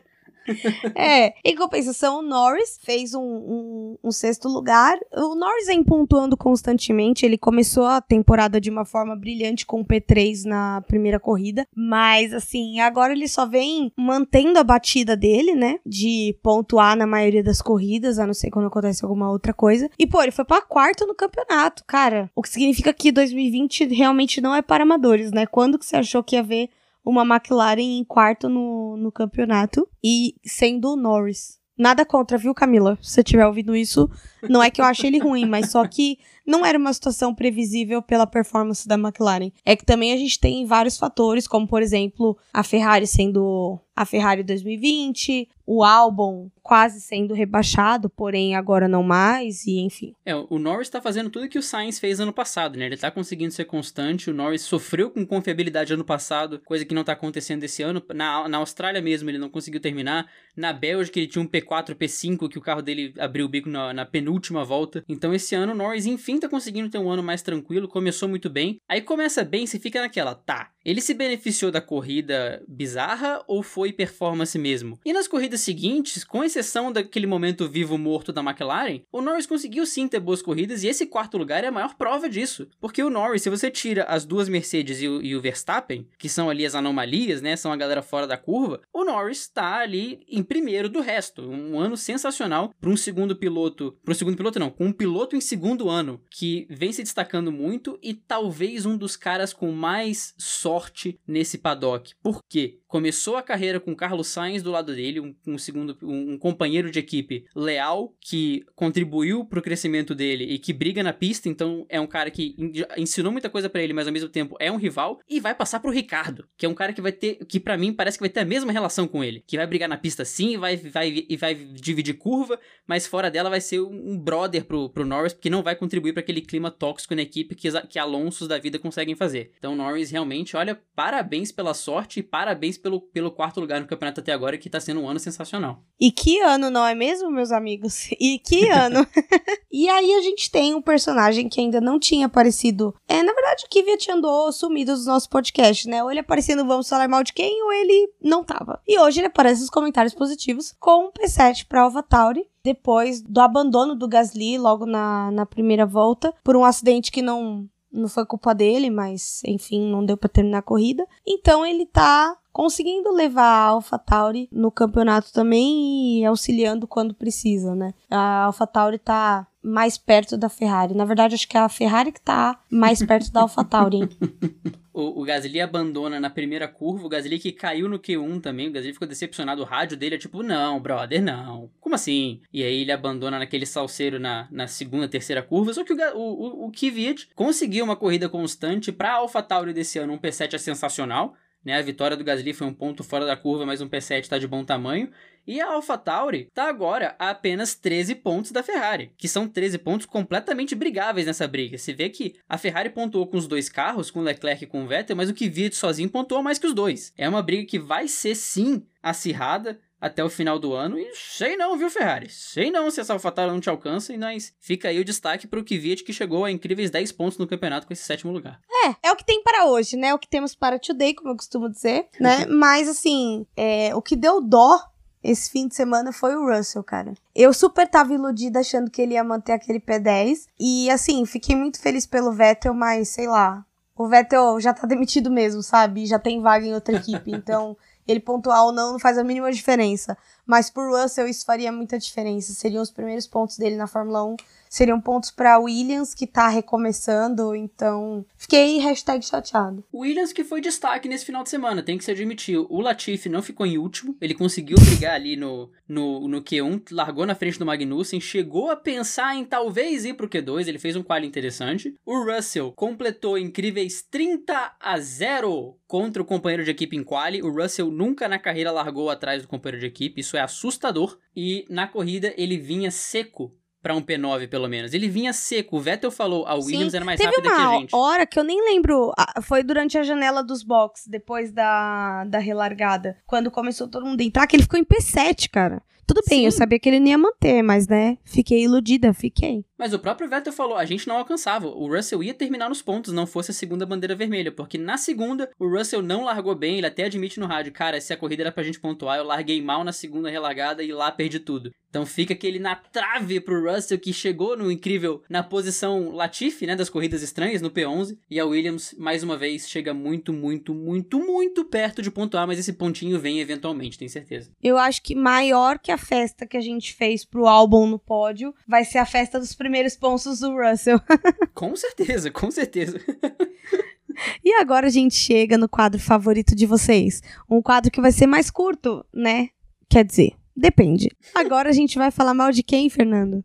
é, em compensação, o Norris fez um, um, um, sexto lugar. O Norris vem pontuando constantemente. Ele começou a temporada de uma forma brilhante com o P3 na primeira corrida. Mas, assim, agora ele só vem mantendo a batida dele, né? De pontuar na maioria das corridas, a não ser quando acontece alguma outra coisa. E, pô, ele foi pra quarto no campeonato, cara. O que significa que 2020 realmente não é para amadores, né? Quando que você achou que ia ver uma McLaren em quarto no, no campeonato e sendo o Norris. Nada contra, viu, Camila? Se você estiver ouvindo isso, não é que eu ache ele ruim, mas só que não era uma situação previsível pela performance da McLaren. É que também a gente tem vários fatores, como por exemplo, a Ferrari sendo a Ferrari 2020, o álbum quase sendo rebaixado, porém agora não mais, e enfim. É, o Norris tá fazendo tudo que o Sainz fez ano passado, né? Ele tá conseguindo ser constante, o Norris sofreu com confiabilidade ano passado, coisa que não tá acontecendo esse ano. Na, na Austrália mesmo ele não conseguiu terminar, na Bélgica ele tinha um P4, P5, que o carro dele abriu o bico na, na penúltima volta. Então esse ano o Norris, enfim, tá conseguindo ter um ano mais tranquilo, começou muito bem. Aí começa bem, você fica naquela, tá, ele se beneficiou da corrida bizarra ou foi performance mesmo? E nas corridas seguintes, com exceção daquele momento vivo morto da McLaren, o Norris conseguiu sim ter boas corridas e esse quarto lugar é a maior prova disso. Porque o Norris, se você tira as duas Mercedes e o, e o Verstappen, que são ali as anomalias, né, são a galera fora da curva, o Norris tá ali em primeiro do resto. Um ano sensacional para um segundo piloto, para um segundo piloto não, com um piloto em segundo ano que vem se destacando muito e talvez um dos caras com mais sorte nesse paddock. Por quê? Começou a carreira com Carlos Sainz do lado dele, um, um segundo, um, um, companheiro de equipe leal que contribuiu para o crescimento dele e que briga na pista. Então é um cara que ensinou muita coisa para ele, mas ao mesmo tempo é um rival e vai passar pro Ricardo, que é um cara que vai ter, que para mim parece que vai ter a mesma relação com ele, que vai brigar na pista sim, vai, vai e vai dividir curva, mas fora dela vai ser um brother pro, pro Norris, porque não vai contribuir para aquele clima tóxico na equipe que, que Alonsos da vida conseguem fazer. Então Norris realmente, olha, parabéns pela sorte e parabéns pelo, pelo quarto lugar no campeonato até agora, que tá sendo um ano sensacional. E que ano, não é mesmo, meus amigos? E que ano! e aí a gente tem um personagem que ainda não tinha aparecido. É, na verdade, o Kvyat andou sumido dos nossos podcasts, né? Ou ele aparecia no Vamos Falar Mal de Quem, ou ele não tava. E hoje ele aparece nos comentários positivos com um P7 pra AlphaTauri depois do abandono do Gasly logo na, na primeira volta, por um acidente que não, não foi culpa dele, mas enfim, não deu para terminar a corrida. Então ele tá conseguindo levar a AlphaTauri no campeonato também e auxiliando quando precisa, né? A AlphaTauri tá mais perto da Ferrari. Na verdade, acho que é a Ferrari que tá mais perto da AlphaTauri. o, o Gasly abandona na primeira curva, o Gasly que caiu no Q1 também, o Gasly ficou decepcionado, o rádio dele é tipo, não, brother, não, como assim? E aí ele abandona naquele salseiro na, na segunda, terceira curva, só que o, o, o Kvyat conseguiu uma corrida constante pra AlphaTauri desse ano, um P7 é sensacional, né? A vitória do Gasly foi um ponto fora da curva, mas um P7 está de bom tamanho. E a AlphaTauri está agora a apenas 13 pontos da Ferrari, que são 13 pontos completamente brigáveis nessa briga. Se vê que a Ferrari pontuou com os dois carros, com o Leclerc e com o Vettel, mas o Kvyat sozinho pontuou mais que os dois. É uma briga que vai ser sim acirrada até o final do ano. E sei não, viu, Ferrari? Sei não se essa AlphaTauri não te alcança. E nós fica aí o destaque para o Kvyat, que chegou a incríveis 10 pontos no campeonato com esse sétimo lugar. É, é o que tem para hoje, né? O que temos para today, como eu costumo dizer, né? Mas, assim, é, o que deu dó esse fim de semana foi o Russell, cara. Eu super tava iludida achando que ele ia manter aquele P10. E, assim, fiquei muito feliz pelo Vettel, mas, sei lá... O Vettel já tá demitido mesmo, sabe? Já tem vaga em outra equipe, então ele pontuar ou não não faz a mínima diferença. Mas por Russell isso faria muita diferença. Seriam os primeiros pontos dele na Fórmula 1 seriam pontos para Williams, que tá recomeçando, então fiquei hashtag chateado. Williams que foi destaque nesse final de semana, tem que se admitir. O Latifi não ficou em último, ele conseguiu brigar ali no, no, no Q1, largou na frente do Magnussen, chegou a pensar em talvez ir pro Q2, ele fez um quali interessante. O Russell completou incríveis 30 a 0 contra o companheiro de equipe em quali. O Russell nunca na carreira largou atrás do companheiro de equipe, é assustador. E na corrida ele vinha seco para um P9, pelo menos. Ele vinha seco. O Vettel falou, a Williams Sim. era mais rápida que a gente. hora que eu nem lembro, foi durante a janela dos box, depois da, da relargada, quando começou todo mundo a entrar, que ele ficou em P7, cara. Tudo bem, Sim. eu sabia que ele não ia manter, mas, né, fiquei iludida, fiquei. Mas o próprio Vettel falou, a gente não alcançava. O Russell ia terminar nos pontos, não fosse a segunda bandeira vermelha, porque na segunda o Russell não largou bem, ele até admite no rádio, cara, se a corrida era pra gente pontuar, eu larguei mal na segunda relargada e lá perdi tudo. Então fica aquele na trave pro Russell que chegou no incrível na posição Latifi, né, das corridas estranhas no P11, e a Williams mais uma vez chega muito, muito, muito, muito perto de pontuar, mas esse pontinho vem eventualmente, tenho certeza. Eu acho que maior que a festa que a gente fez pro álbum no pódio vai ser a festa dos primeiros pontos do Russell. com certeza, com certeza. E agora a gente chega no quadro favorito de vocês. Um quadro que vai ser mais curto, né? Quer dizer, depende. Agora a gente vai falar mal de quem, Fernando?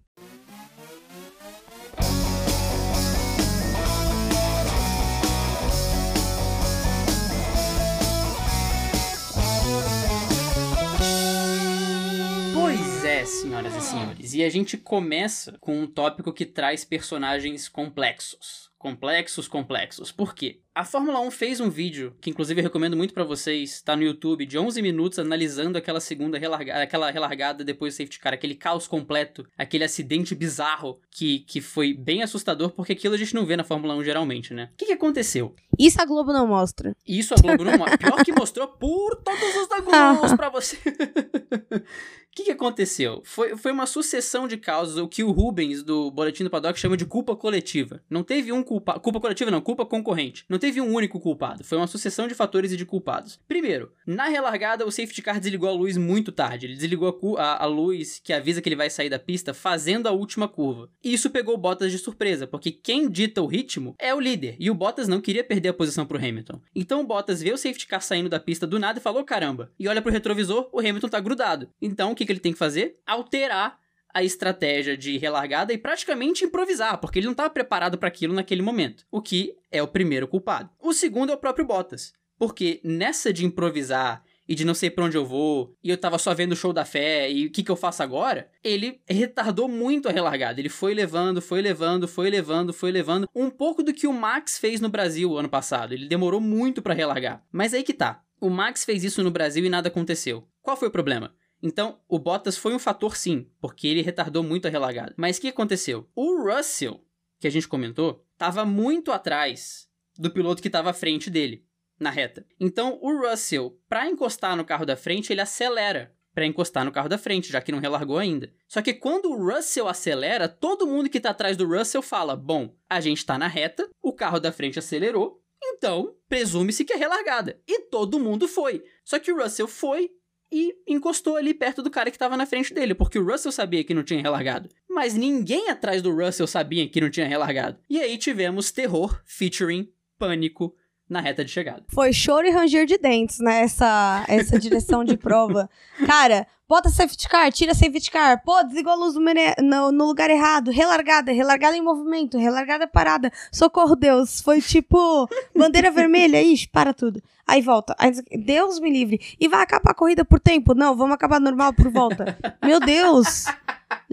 Senhoras e senhores. E a gente começa com um tópico que traz personagens complexos. Complexos, complexos. Por quê? A Fórmula 1 fez um vídeo, que inclusive eu recomendo muito para vocês, tá no YouTube, de 11 minutos analisando aquela segunda relargada, aquela relargada depois do safety car, aquele caos completo, aquele acidente bizarro que, que foi bem assustador, porque aquilo a gente não vê na Fórmula 1 geralmente, né? O que, que aconteceu? Isso a Globo não mostra. Isso a Globo não mostra. Pior que mostrou por todos os ângulos pra você. O que, que aconteceu? Foi, foi uma sucessão de causas, o que o Rubens, do Boletim do Paddock, chama de culpa coletiva. Não teve um culpa... Culpa coletiva não, culpa concorrente. Não teve um único culpado. Foi uma sucessão de fatores e de culpados. Primeiro, na relargada, o safety car desligou a luz muito tarde. Ele desligou a, a, luz que avisa que ele vai sair da pista fazendo a última curva. E isso pegou Bottas de surpresa, porque quem dita o ritmo é o líder. E o Bottas não queria perder a posição pro Hamilton. Então o Bottas vê o safety car saindo da pista do nada e falou: caramba. E olha pro retrovisor, o Hamilton tá grudado. Então o que que ele tem que fazer? Alterar a estratégia de relargada e praticamente improvisar, porque ele não estava preparado para aquilo naquele momento, o que é o primeiro culpado. O segundo é o próprio Bottas, porque nessa de improvisar e de não sei para onde eu vou, e eu tava só vendo o show da fé, e o que, que eu faço agora? Ele retardou muito a relargada. Ele foi levando, foi levando, foi levando, foi levando. Um pouco do que o Max fez no Brasil ano passado. Ele demorou muito para relargar. Mas aí que tá. O Max fez isso no Brasil e nada aconteceu. Qual foi o problema? Então, o Bottas foi um fator sim, porque ele retardou muito a relargada. Mas o que aconteceu? O Russell, que a gente comentou, estava muito atrás do piloto que estava à frente dele, na reta. Então, o Russell, para encostar no carro da frente, ele acelera para encostar no carro da frente, já que não relargou ainda. Só que quando o Russell acelera, todo mundo que tá atrás do Russell fala: "Bom, a gente tá na reta, o carro da frente acelerou, então presume-se que é relargada". E todo mundo foi. Só que o Russell foi e encostou ali perto do cara que estava na frente dele, porque o Russell sabia que não tinha relargado. Mas ninguém atrás do Russell sabia que não tinha relargado. E aí tivemos terror featuring pânico na reta de chegada. Foi choro e ranger de dentes nessa essa direção de prova. Cara, bota safety car, tira safety car. Pô, desligou a luz no, no, no, lugar errado. Relargada, relargada em movimento, relargada parada. Socorro, Deus. Foi tipo bandeira vermelha. Ixi, para tudo. Aí volta. Aí, Deus me livre. E vai acabar a corrida por tempo? Não, vamos acabar normal por volta. Meu Deus.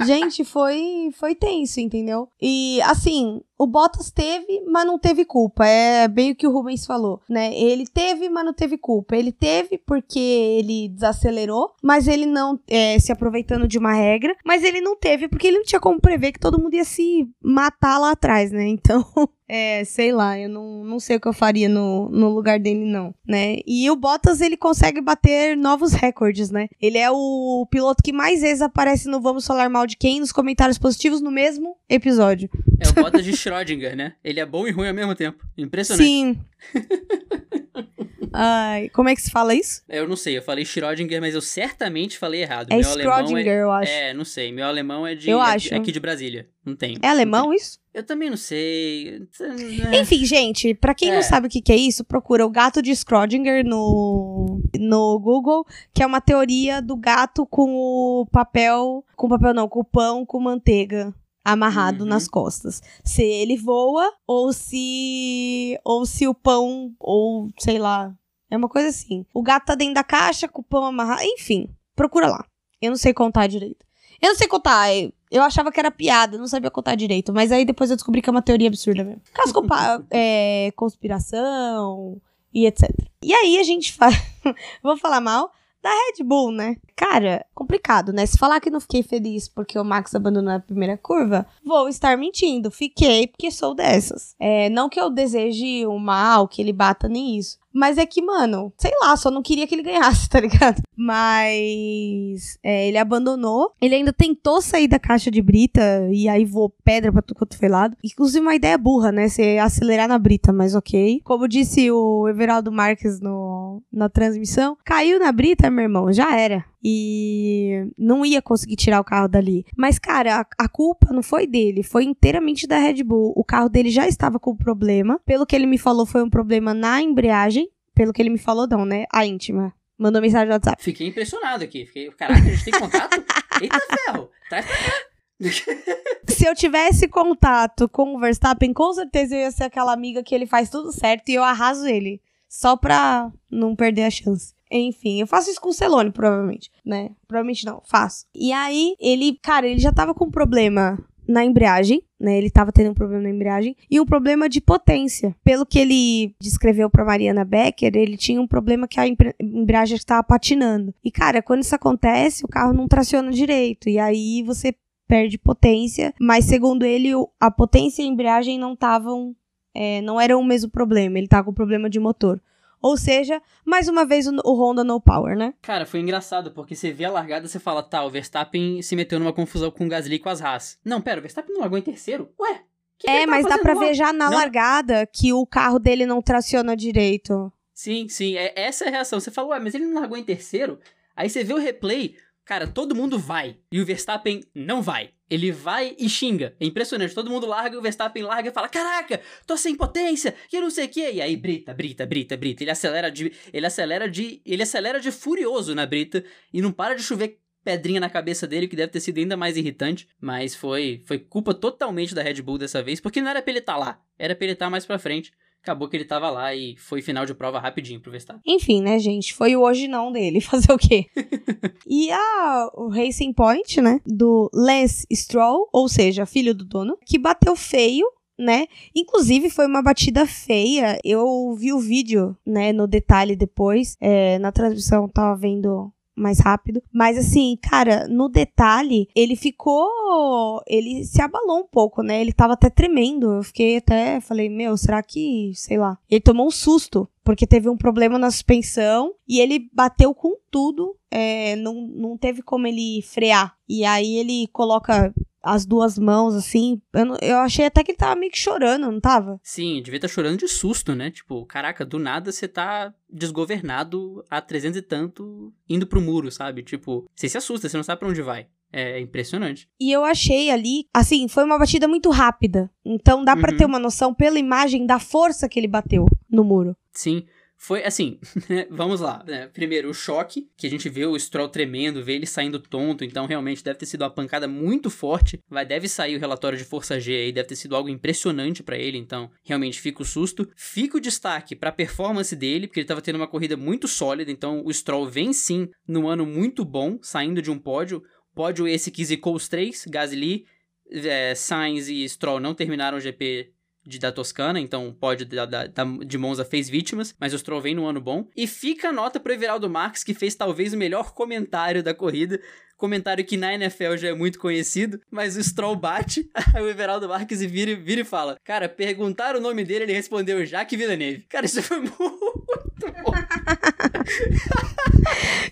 Gente, foi, foi tenso, entendeu? E assim, o Bottas teve, mas não teve culpa. É bem o que o Rubens falou, né? Ele teve, mas não teve culpa. Ele teve porque ele desacelerou, mas ele não é, se aproveitando de uma regra. Mas ele não teve porque ele não tinha como prever que todo mundo ia se matar lá atrás, né? Então, é, sei lá, eu não, não sei o que eu faria no, no lugar dele, não, né? E o Bottas, ele consegue bater novos recordes, né? Ele é o piloto que mais vezes aparece no Vamos Falar Mal de Quem nos comentários positivos no mesmo episódio. É o Bottas de Schrödinger, né? Ele é bom e ruim ao mesmo tempo. Impressionante. Sim. Ai, como é que se fala isso? Eu não sei, eu falei Schrödinger, mas eu certamente falei errado. É Meu Schrödinger, é, eu acho. É, não sei. Meu alemão é de eu é, acho. é aqui de Brasília. Não tenho. É alemão isso? Eu também não sei. Enfim, gente, para quem é. não sabe o que, que, é isso, procura o gato de Schrödinger no, no Google, que é uma teoria do gato com o papel. Com papel não, com o pão com manteiga amarrado uhum. nas costas. Se ele voa ou se ou se o pão ou sei lá, é uma coisa assim. O gato tá dentro da caixa com o pão amarrado, enfim, procura lá. Eu não sei contar direito. Eu não sei contar, eu achava que era piada, não sabia contar direito, mas aí depois eu descobri que é uma teoria absurda mesmo. Caso é, conspiração e etc. E aí a gente fala, vou falar mal, da Red Bull, né? Cara, complicado, né? Se falar que não fiquei feliz porque o Max abandonou a primeira curva, vou estar mentindo. Fiquei porque sou dessas. É, não que eu deseje o mal, que ele bata nem isso. Mas é que, mano, sei lá, só não queria que ele ganhasse, tá ligado? Mas é, ele abandonou. Ele ainda tentou sair da caixa de brita e aí voou pedra pra tudo quanto foi lado. Inclusive, uma ideia burra, né? Você acelerar na brita, mas ok. Como disse o Everaldo Marques no, na transmissão, caiu na brita, meu irmão, já era e não ia conseguir tirar o carro dali. Mas, cara, a, a, culpa não foi dele, foi inteiramente da Red Bull. O carro dele já estava com problema. Pelo que ele me falou, foi um problema na embreagem. Pelo que ele me falou, não, né? A íntima. Mandou mensagem no WhatsApp. Fiquei impressionado aqui. Fiquei, caraca, a gente tem contato? Eita ferro! Cá. Se eu tivesse contato com o Verstappen, com certeza eu ia ser aquela amiga que ele faz tudo certo e eu arraso ele. Só pra não perder a chance. Enfim, eu faço isso com o Celone, provavelmente, né? Provavelmente não, faço. E aí, ele, cara, ele já tava com problema na embreagem, né? Ele tava tendo um problema na embreagem e um problema de potência. Pelo que ele descreveu para Mariana Becker, ele tinha um problema que a embreagem estava patinando. E cara, quando isso acontece, o carro não traciona direito e aí você perde potência, mas segundo ele, a potência e a embreagem não estavam é, não eram o mesmo problema, ele tava com problema de motor. Ou seja, mais uma vez o, o Honda no power, né? Cara, foi engraçado, porque você vê a largada e você fala, tá, o Verstappen se meteu numa confusão com o Gasly e com as Haas. Não, pera, o Verstappen não largou em terceiro? Ué? Que é, que mas dá pra lá? ver já na não. largada que o carro dele não traciona direito. Sim, sim, é, essa é a reação. Você fala, ué, mas ele não largou em terceiro? Aí você vê o replay, cara, todo mundo vai. E o Verstappen não vai. Ele vai e xinga. É impressionante. Todo mundo larga, o Verstappen larga e fala: Caraca, tô sem potência, que não sei o quê. E aí brita, brita, brita, brita. Ele acelera de. Ele acelera de. Ele acelera de furioso na brita e não para de chover pedrinha na cabeça dele, que deve ter sido ainda mais irritante, mas foi foi culpa totalmente da Red Bull dessa vez, porque não era pra ele estar tá lá, era pra ele estar tá mais pra frente acabou que ele tava lá e foi final de prova rapidinho pro Verstappen. Enfim, né, gente? Foi o hoje não dele. Fazer o quê? e a, o Racing Point, né? Do Lance Stroll, ou seja, filho do dono, que bateu feio né? Inclusive, foi uma batida feia. Eu vi o vídeo, né, no detalhe depois. É, na transmissão, tava vendo mais rápido. Mas assim, cara, no detalhe, ele ficou. Ele se abalou um pouco, né? Ele tava até tremendo. Eu fiquei até. Falei, meu, será que. Sei lá. Ele tomou um susto. Porque teve um problema na suspensão e ele bateu com tudo. É, não, não teve como ele frear. E aí ele coloca as duas mãos, assim. Eu, eu achei até que ele tava meio que chorando, não tava? Sim, devia estar tá chorando de susto, né? Tipo, caraca, do nada você tá desgovernado a 300 e tanto indo pro muro, sabe? Tipo, você se assusta, você não sabe pra onde vai. É impressionante. E eu achei ali, assim, foi uma batida muito rápida. Então dá uhum. para ter uma noção pela imagem da força que ele bateu no muro. Sim foi assim, né, vamos lá, né? Primeiro, o choque, que a gente vê o Stroll tremendo, vê ele saindo tonto, então realmente deve ter sido uma pancada muito forte. Vai deve sair o relatório de força G aí, deve ter sido algo impressionante para ele, então realmente fica o susto. Fica o destaque para a performance dele, porque ele estava tendo uma corrida muito sólida, então o Stroll vem sim num ano muito bom, saindo de um pódio. Pódio esse que zicou os três, Gasly, é, Sainz e Stroll não terminaram o GP de, da Toscana, então pódio da, da, de Monza fez vítimas, mas o Stroll vem no ano bom. E fica a nota pro Everaldo Marques, que fez talvez o melhor comentário da corrida, comentário que na NFL já é muito conhecido, mas o Stroll bate, aí o Everaldo Marques vira, vira e fala, cara, perguntaram o nome dele, ele respondeu Jacques Villeneuve. Cara, isso foi muito bom.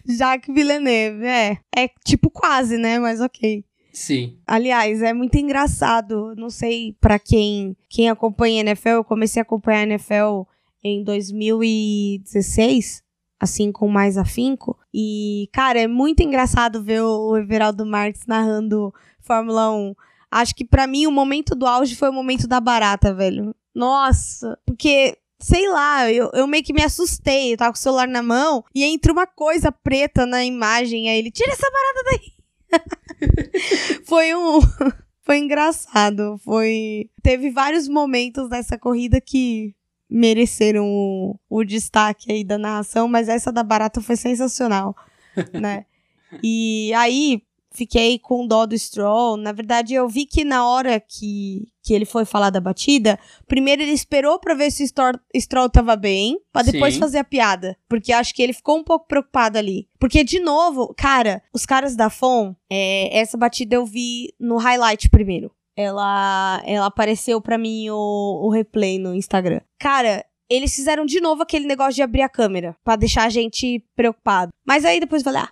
Jacques Villeneuve, é. É tipo quase, né? Mas ok. Sim. Aliás, é muito engraçado. Não sei para quem quem acompanha a NFL, eu comecei a acompanhar a NFL em 2016, assim com mais afinco. E, cara, é muito engraçado ver o Everaldo Marques narrando Fórmula 1. Acho que para mim o momento do auge foi o momento da barata, velho. Nossa, porque sei lá, eu, eu meio que me assustei. Eu tava com o celular na mão e entra uma coisa preta na imagem. Aí ele, tira essa barata daí. foi um. Foi engraçado. Foi. Teve vários momentos nessa corrida que mereceram o, o destaque aí da narração, mas essa da Barata foi sensacional, né? E aí, fiquei com dó do Stroll. Na verdade, eu vi que na hora que, que ele foi falar da batida, primeiro ele esperou para ver se o Stroll, Stroll tava bem, para depois Sim. fazer a piada. Porque acho que ele ficou um pouco preocupado ali. Porque, de novo, cara, os caras da FON, é, essa batida eu vi no highlight primeiro. Ela, ela apareceu para mim o, o replay no Instagram. Cara, eles fizeram de novo aquele negócio de abrir a câmera para deixar a gente preocupado. Mas aí depois eu falei, ah,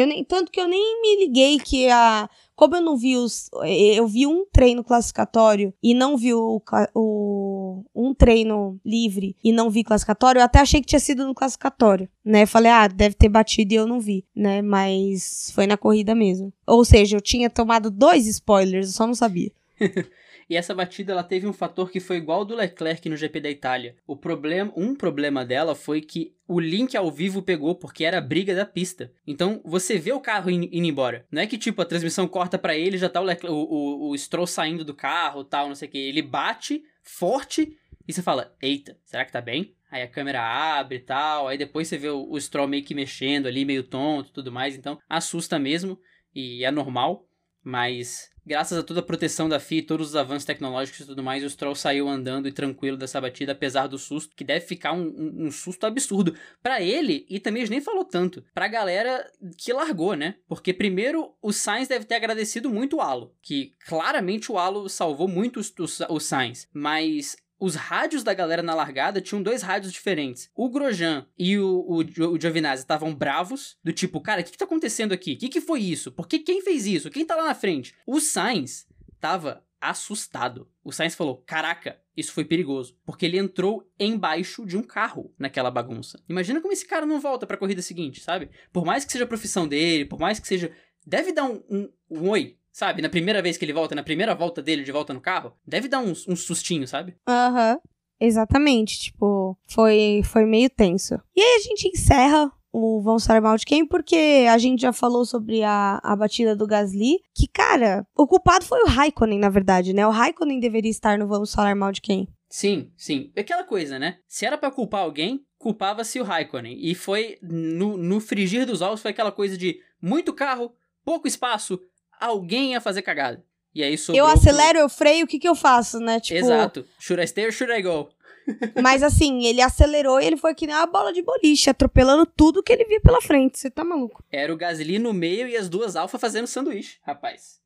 eu nem, tanto que eu nem me liguei que a. Como eu não vi os. Eu vi um treino classificatório e não vi o, o, um treino livre e não vi classificatório, eu até achei que tinha sido no classificatório, né? Falei, ah, deve ter batido e eu não vi, né? Mas foi na corrida mesmo. Ou seja, eu tinha tomado dois spoilers, eu só não sabia. E essa batida ela teve um fator que foi igual ao do Leclerc no GP da Itália. O problema, um problema dela foi que o link ao vivo pegou porque era briga da pista. Então você vê o carro indo embora. Não é que tipo a transmissão corta para ele já tá o, Leclerc, o, o, o Stroll saindo do carro, tal, não sei o que. Ele bate forte e você fala: "Eita, será que tá bem?" Aí a câmera abre e tal, aí depois você vê o, o Stroll meio que mexendo ali, meio tonto, tudo mais, então assusta mesmo e é normal, mas graças a toda a proteção da FIA, todos os avanços tecnológicos e tudo mais, o Stroll saiu andando e tranquilo dessa batida, apesar do susto, que deve ficar um, um, um susto absurdo para ele, e também gente nem falou tanto, pra galera que largou, né? Porque primeiro o Sainz deve ter agradecido muito o Alo, que claramente o Alo salvou muito o, o Sainz, mas os rádios da galera na largada tinham dois rádios diferentes. O Grosjean e o, o, o Giovinazzi estavam bravos, do tipo, cara, o que, que tá acontecendo aqui? O que, que foi isso? Por que quem fez isso? Quem tá lá na frente? O Sainz tava assustado. O Sainz falou: Caraca, isso foi perigoso. Porque ele entrou embaixo de um carro naquela bagunça. Imagina como esse cara não volta pra corrida seguinte, sabe? Por mais que seja a profissão dele, por mais que seja. Deve dar um, um, um oi sabe? Na primeira vez que ele volta, na primeira volta dele de volta no carro, deve dar um, um sustinho, sabe? Aham. Uhum. Exatamente, tipo, foi, foi meio tenso. E aí a gente encerra o Vamos Falar Mal de Quem, porque a gente já falou sobre a, a batida do Gasly, que, cara, o culpado foi o Raikkonen, na verdade, né? O Raikkonen deveria estar no Vamos Falar Mal de Quem. Sim, sim. É aquela coisa, né? Se era para culpar alguém, culpava-se o Raikkonen. E foi, no, no frigir dos ovos, foi aquela coisa de muito carro, pouco espaço, alguém ia fazer cagada. E aí sobrou Eu acelero, eu freio, o que que eu faço, né? Tipo, Exato. Should I stay or should I go? Mas assim, ele acelerou e ele foi que nem uma bola de boliche, atropelando tudo que ele via pela frente. Você tá maluco? Era o Gasly no meio e as duas Alfa fazendo sanduíche, rapaz.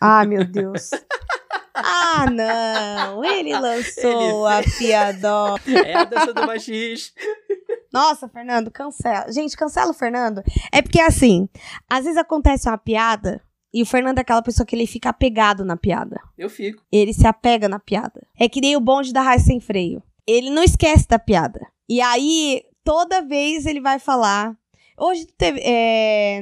Ah, meu Deus. ah, não. Ele lançou a piadoca. É a dança do machixe. Nossa, Fernando, cancela. Gente, cancela o Fernando. É porque assim, às vezes acontece uma piada e o Fernando é aquela pessoa que ele fica apegado na piada. Eu fico. Ele se apega na piada. É que nem o bonde da raiz sem freio. Ele não esquece da piada. E aí, toda vez ele vai falar. Hoje teve. é,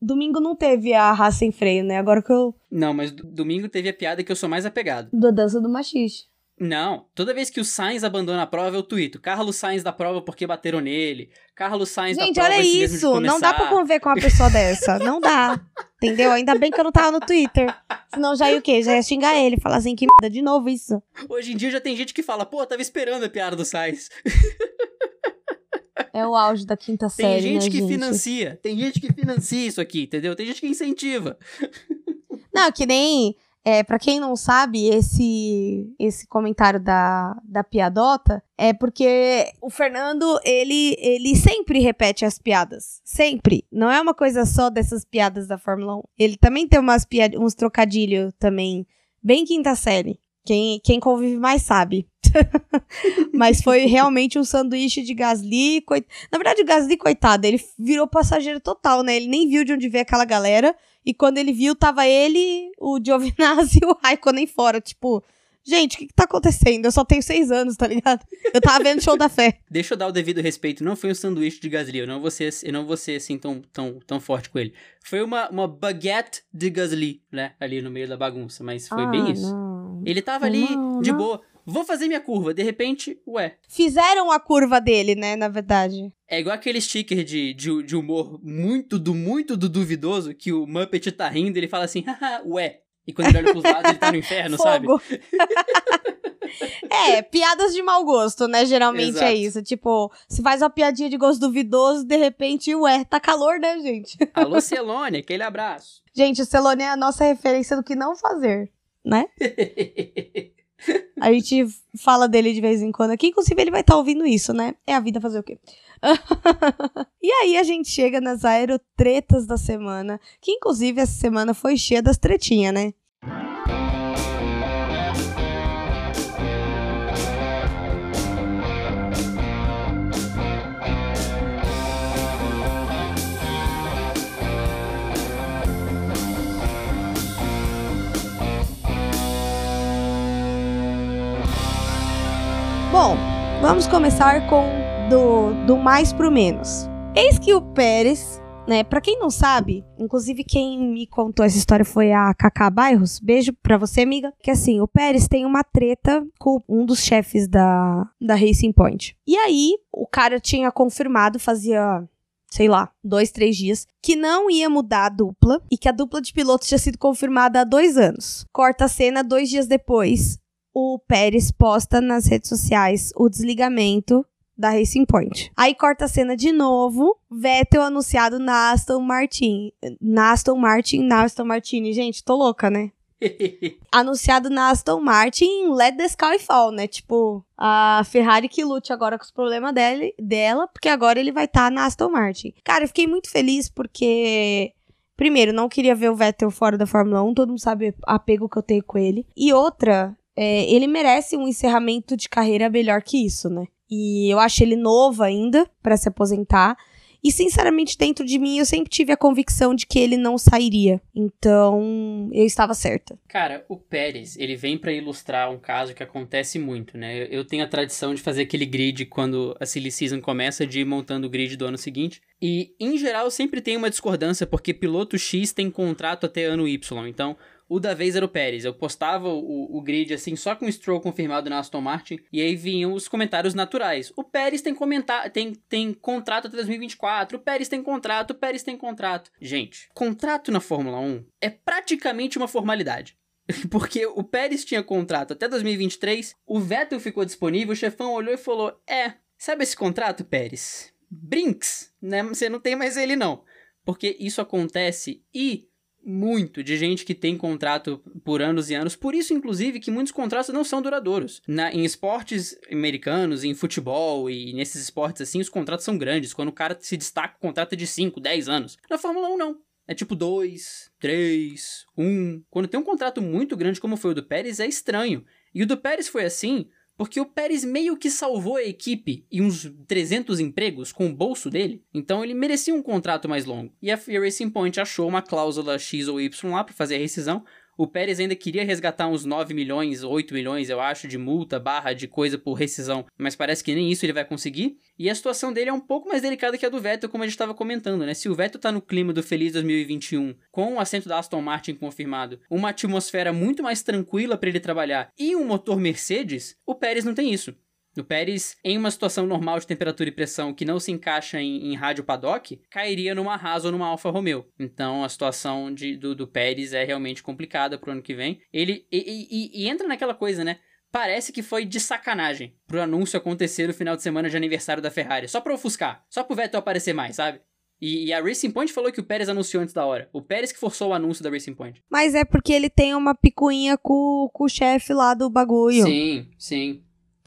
Domingo não teve a raça sem freio, né? Agora que eu. Não, mas do- domingo teve a piada que eu sou mais apegado. Da dança do machixe. Não, toda vez que o Sainz abandona a prova, eu tuito. Carlos Sainz da prova porque bateram nele. Carlos Sainz Gente, da prova olha mesmo de isso. Não dá pra conviver com uma pessoa dessa. Não dá. Entendeu? Ainda bem que eu não tava no Twitter. Senão já ia o quê? Já ia xingar ele. Falar assim, que merda, de novo isso. Hoje em dia já tem gente que fala, pô, tava esperando a piada do Sainz. É o auge da quinta Tem série, gente né, que gente? financia, tem gente que financia isso aqui, entendeu? Tem gente que incentiva. Não, que nem. É, para quem não sabe, esse esse comentário da, da piadota é porque o Fernando, ele, ele sempre repete as piadas. Sempre. Não é uma coisa só dessas piadas da Fórmula 1. Ele também tem umas piad uns trocadilhos também, bem quinta série. Quem, quem convive mais sabe. Mas foi realmente um sanduíche de Gasly. Coit... Na verdade, o Gasly, coitado, ele virou passageiro total, né? Ele nem viu de onde veio aquela galera. E quando ele viu, tava ele, o Giovinazzi e o Raikkonen fora. Tipo, gente, o que, que tá acontecendo? Eu só tenho seis anos, tá ligado? Eu tava vendo show da fé. Deixa eu dar o devido respeito, não foi um sanduíche de Gasly, eu não vou ser, eu não vou ser assim tão, tão, tão forte com ele. Foi uma, uma baguette de Gasly, né? Ali no meio da bagunça, mas foi bem isso. Ah, Não. Ele tava ali Não, de não. boa. Vou fazer minha curva, de repente, ué. Fizeram a curva dele, né, na verdade. É igual aquele sticker de, de, de humor muito do muito do duvidoso que o Muppet tá rindo e ele fala assim, haha, ué. E quando ele olha pros lados, ele tá no inferno, sabe? É, piadas de mau gosto, né? Geralmente Exato. é isso. Tipo, se faz uma piadinha de gosto duvidoso, de repente, ué, tá calor, né, gente? Alô, Celone, aquele abraço. Gente, o Celone é a nossa referência do que não fazer, né? A gente fala dele de vez em quando aqui, inclusive ele vai estar ouvindo isso, né? É a vida fazer o quê? e aí a gente chega nas aerotretas da semana, que inclusive essa semana foi cheia das tretinhas, né? Bom, vamos começar com do, do mais pro menos. Eis que o Pérez, né, pra quem não sabe, inclusive quem me contou essa história foi a Cacá Bairros, beijo pra você, amiga, que assim, o Pérez tem uma treta com um dos chefes da, da Racing Point. E aí, o cara tinha confirmado, fazia sei lá, dois, três dias, que não ia mudar a dupla e que a dupla de pilotos tinha sido confirmada há dois anos. Corta a cena dois dias depois, o Pérez posta nas redes sociais o desligamento da Racing Point. Aí corta a cena de novo, Vettel anunciado na Aston Martin. Na Aston Martin, na Aston Martin. Gente, tô louca, né? Anunciado na Aston Martin, Let the Sky Fall, né? Tipo, a Ferrari que lute agora com os problemas dele, dela, porque agora ele vai estar na Aston Martin. Cara, eu fiquei muito feliz porque Primeiro, não queria ver o Vettel fora da Fórmula 1, todo mundo sabe o apego que eu tenho com ele. E outra, é, ele merece um encerramento de carreira melhor que isso, né? E eu acho ele novo ainda para se aposentar. E sinceramente, dentro de mim, eu sempre tive a convicção de que ele não sairia. Então, eu estava certa. Cara, o Pérez, ele vem pra ilustrar um caso que acontece muito, né? Eu tenho a tradição de fazer aquele grid quando a silly season começa, de ir montando o grid do ano seguinte. E, em geral, sempre tem uma discordância, porque piloto X tem contrato até ano Y. Então, o da vez era o Pérez. Eu postava o, o grid assim, só com o Stroll confirmado na Aston Martin, e aí vinham os comentários naturais. O Pérez tem, comentar, tem, tem contrato até 2024, o Pérez tem contrato, o Pérez tem contrato. Gente, contrato na Fórmula 1 é praticamente uma formalidade. Porque o Pérez tinha contrato até 2023, o Vettel ficou disponível, o chefão olhou e falou: É, sabe esse contrato, Pérez? Brinks, né? Você não tem mais ele não. Porque isso acontece e muito de gente que tem contrato por anos e anos. Por isso, inclusive, que muitos contratos não são duradouros. Na, em esportes americanos, em futebol e nesses esportes assim, os contratos são grandes. Quando o cara se destaca, o contrato é de 5, 10 anos. Na Fórmula 1, não. É tipo 2, 3, 1. Quando tem um contrato muito grande como foi o do Pérez, é estranho. E o do Pérez foi assim porque o Pérez meio que salvou a equipe e uns 300 empregos com o bolso dele, então ele merecia um contrato mais longo. E a Racing Point achou uma cláusula X ou Y lá para fazer a rescisão, o Pérez ainda queria resgatar uns 9 milhões, 8 milhões, eu acho, de multa, barra de coisa por rescisão, mas parece que nem isso ele vai conseguir. E a situação dele é um pouco mais delicada que a do Vettel, como a gente estava comentando, né? Se o Vettel tá no clima do Feliz 2021, com o assento da Aston Martin confirmado, uma atmosfera muito mais tranquila para ele trabalhar e um motor Mercedes, o Pérez não tem isso. O Pérez, em uma situação normal de temperatura e pressão que não se encaixa em, em rádio paddock, cairia numa Haas ou numa Alfa Romeo. Então a situação de, do, do Pérez é realmente complicada pro ano que vem. Ele e, e, e entra naquela coisa, né? Parece que foi de sacanagem pro anúncio acontecer no final de semana de aniversário da Ferrari. Só pra ofuscar. Só pro Vettel aparecer mais, sabe? E, a Racing Point falou que o Pérez anunciou antes da hora. O Pérez que forçou o anúncio da Racing Point. Mas é porque ele tem uma picuinha com, com o chefe lá do bagulho. Sim, sim.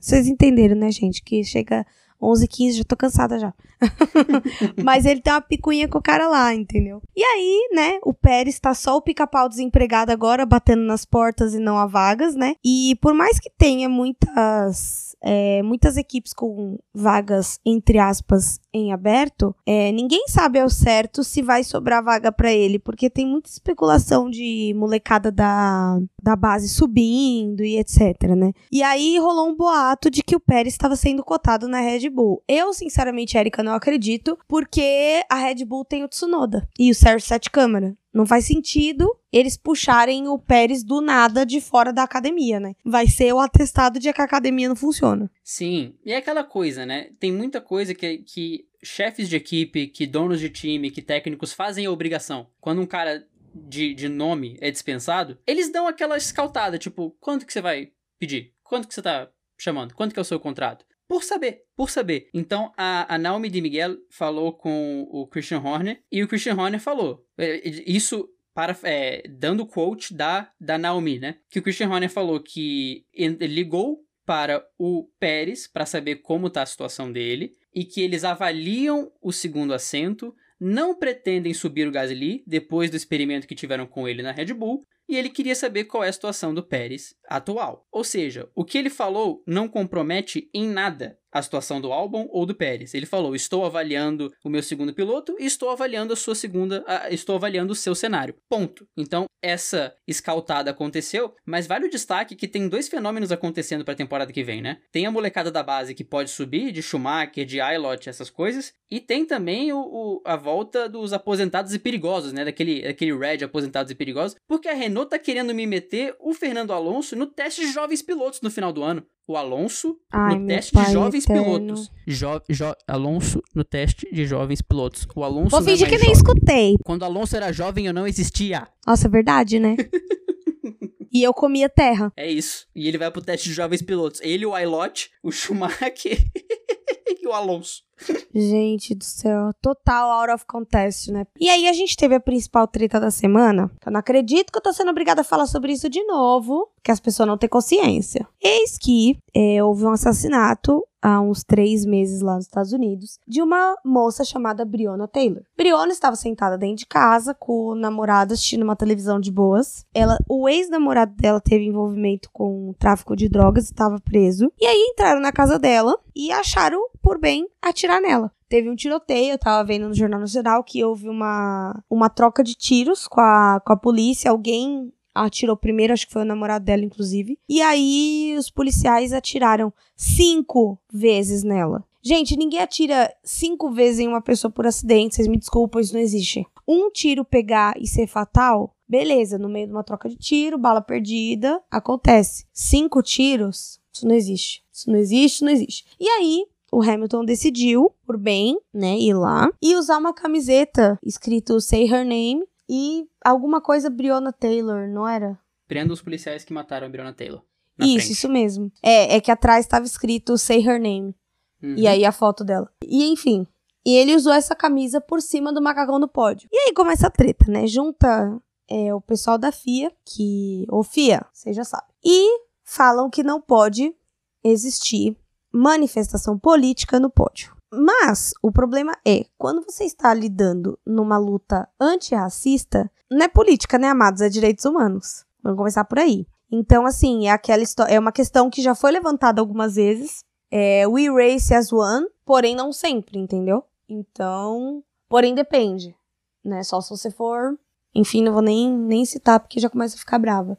Vocês entenderam, né, gente? Que chega 11 15 já tô cansada já. Mas ele tem uma picuinha com o cara lá, entendeu? E aí, né, o Pérez tá só o pica-pau desempregado agora, batendo nas portas e não há vagas, né? E por mais que tenha muitas é, muitas equipes com vagas, entre aspas, em aberto, é, ninguém sabe ao certo se vai sobrar vaga para ele, porque tem muita especulação de molecada da, da base subindo e etc, né? E aí rolou um boato de que o Pérez estava sendo cotado na Red Bull. Eu, sinceramente, Erika, não acredito, porque a Red Bull tem o Tsunoda e o Sérgio Sete Câmara. Não faz sentido eles puxarem o Pérez do nada de fora da academia, né? Vai ser o atestado de que a academia não funciona. Sim, e é aquela coisa, né? Tem muita coisa que, que chefes de equipe, que donos de time, que técnicos fazem a obrigação. Quando um cara de, de nome é dispensado, eles dão aquela escaltada, tipo, quanto que você vai pedir? Quanto que você tá chamando? Quanto que é o seu contrato? Por saber, por saber. Então, a, a Naomi de Miguel falou com o Christian Horner e o Christian Horner falou. É, isso para é, dando quote da, da Naomi, né? Que o Christian Horner falou que ligou para o Pérez para saber como está a situação dele e que eles avaliam o segundo assento, não pretendem subir o Gasly depois do experimento que tiveram com ele na Red Bull e ele queria saber qual é a situação do Pérez atual. Ou seja, o que ele falou não compromete em nada a situação do álbum ou do Pérez. Ele falou: "Estou avaliando o meu segundo piloto e estou avaliando a sua segunda, a, estou avaliando o seu cenário". Ponto. Então, essa escaltada aconteceu, mas vale o destaque que tem dois fenômenos acontecendo para a temporada que vem, né? Tem a molecada da base que pode subir, de Schumacher, de Aylot, essas coisas, e tem também o, o, a volta dos aposentados e perigosos, né? Daquele, daquele Red aposentados e perigosos, porque a Renault tá querendo me meter o Fernando Alonso no teste de jovens pilotos no final do ano o Alonso Ai, no teste de jovens eterno. pilotos. Jo, jo, Alonso no teste de jovens pilotos. O Alonso Vou fingir é que nem escutei. Quando Alonso era jovem, eu não existia. Nossa, é verdade, né? e eu comia terra. É isso. E ele vai pro teste de jovens pilotos. Ele, o Ailot, o Schumacher e o Alonso. Gente do céu, total out of contest, né? E aí a gente teve a principal treta da semana. Eu não acredito que eu tô sendo obrigada a falar sobre isso de novo, que as pessoas não têm consciência. Eis que é, houve um assassinato há uns três meses lá nos Estados Unidos, de uma moça chamada Brionna Taylor. Brionna estava sentada dentro de casa com o namorado assistindo uma televisão de boas. Ela, o ex-namorado dela teve envolvimento com tráfico de drogas, estava preso. E aí entraram na casa dela e acharam por bem atirar nela. Teve um tiroteio, eu tava vendo no Jornal Nacional que houve uma, uma troca de tiros com a, com a polícia. Alguém atirou primeiro, acho que foi o namorado dela, inclusive. E aí os policiais atiraram cinco vezes nela. Gente, ninguém atira cinco vezes em uma pessoa por acidente, vocês me desculpam, isso não existe. Um tiro pegar e ser fatal, beleza, no meio de uma troca de tiro, bala perdida, acontece. Cinco tiros, isso não existe. Isso não existe, isso não existe. E aí, o Hamilton decidiu, por bem, né, ir lá e usar uma camiseta escrito Say Her Name e alguma coisa Brionna Taylor, não era? Prenda os policiais que mataram a Brionna Taylor. Isso, frente. isso mesmo. É, é que atrás estava escrito Say Her Name. Uhum. E aí a foto dela. E enfim. E ele usou essa camisa por cima do macacão do pódio. E aí começa a treta, né? Junta é o pessoal da FIA, que. Ou FIA, você já sabe. E falam que não pode existir manifestação política no pódio. Mas o problema é, quando você está lidando numa luta antirracista, não é política, né, amados? É direitos humanos. Vamos começar por aí. Então, assim, é aquela. É uma questão que já foi levantada algumas vezes. É, we race as one, porém não sempre, entendeu? Então. Porém depende. Né? Só se você for. Enfim, não vou nem, nem citar, porque já começa a ficar brava.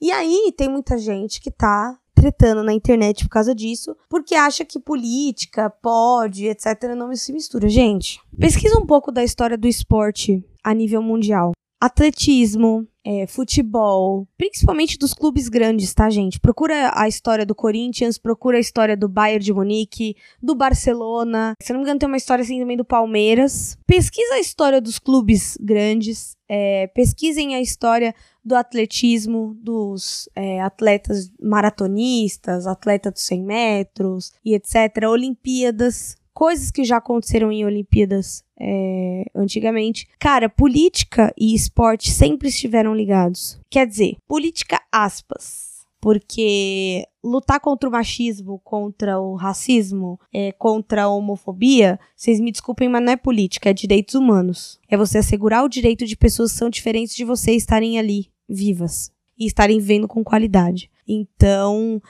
E aí tem muita gente que tá tretando na internet por causa disso, porque acha que política, pode, etc, não se mistura. Gente, pesquisa um pouco da história do esporte a nível mundial. Atletismo, é, futebol, principalmente dos clubes grandes, tá, gente? Procura a história do Corinthians, procura a história do Bayern de Munique, do Barcelona. Se não me engano, tem uma história assim também do Palmeiras. Pesquisa a história dos clubes grandes, é, pesquisem a história do atletismo, dos é, atletas maratonistas, atletas dos 100 metros e etc. Olimpíadas, coisas que já aconteceram em Olimpíadas é, antigamente. Cara, política e esporte sempre estiveram ligados. Quer dizer, política aspas. Porque lutar contra o machismo, contra o racismo, é, contra a homofobia, vocês me desculpem, mas não é política, é direitos humanos. É você assegurar o direito de pessoas que são diferentes de você estarem ali, vivas, e estarem vivendo com qualidade. Então,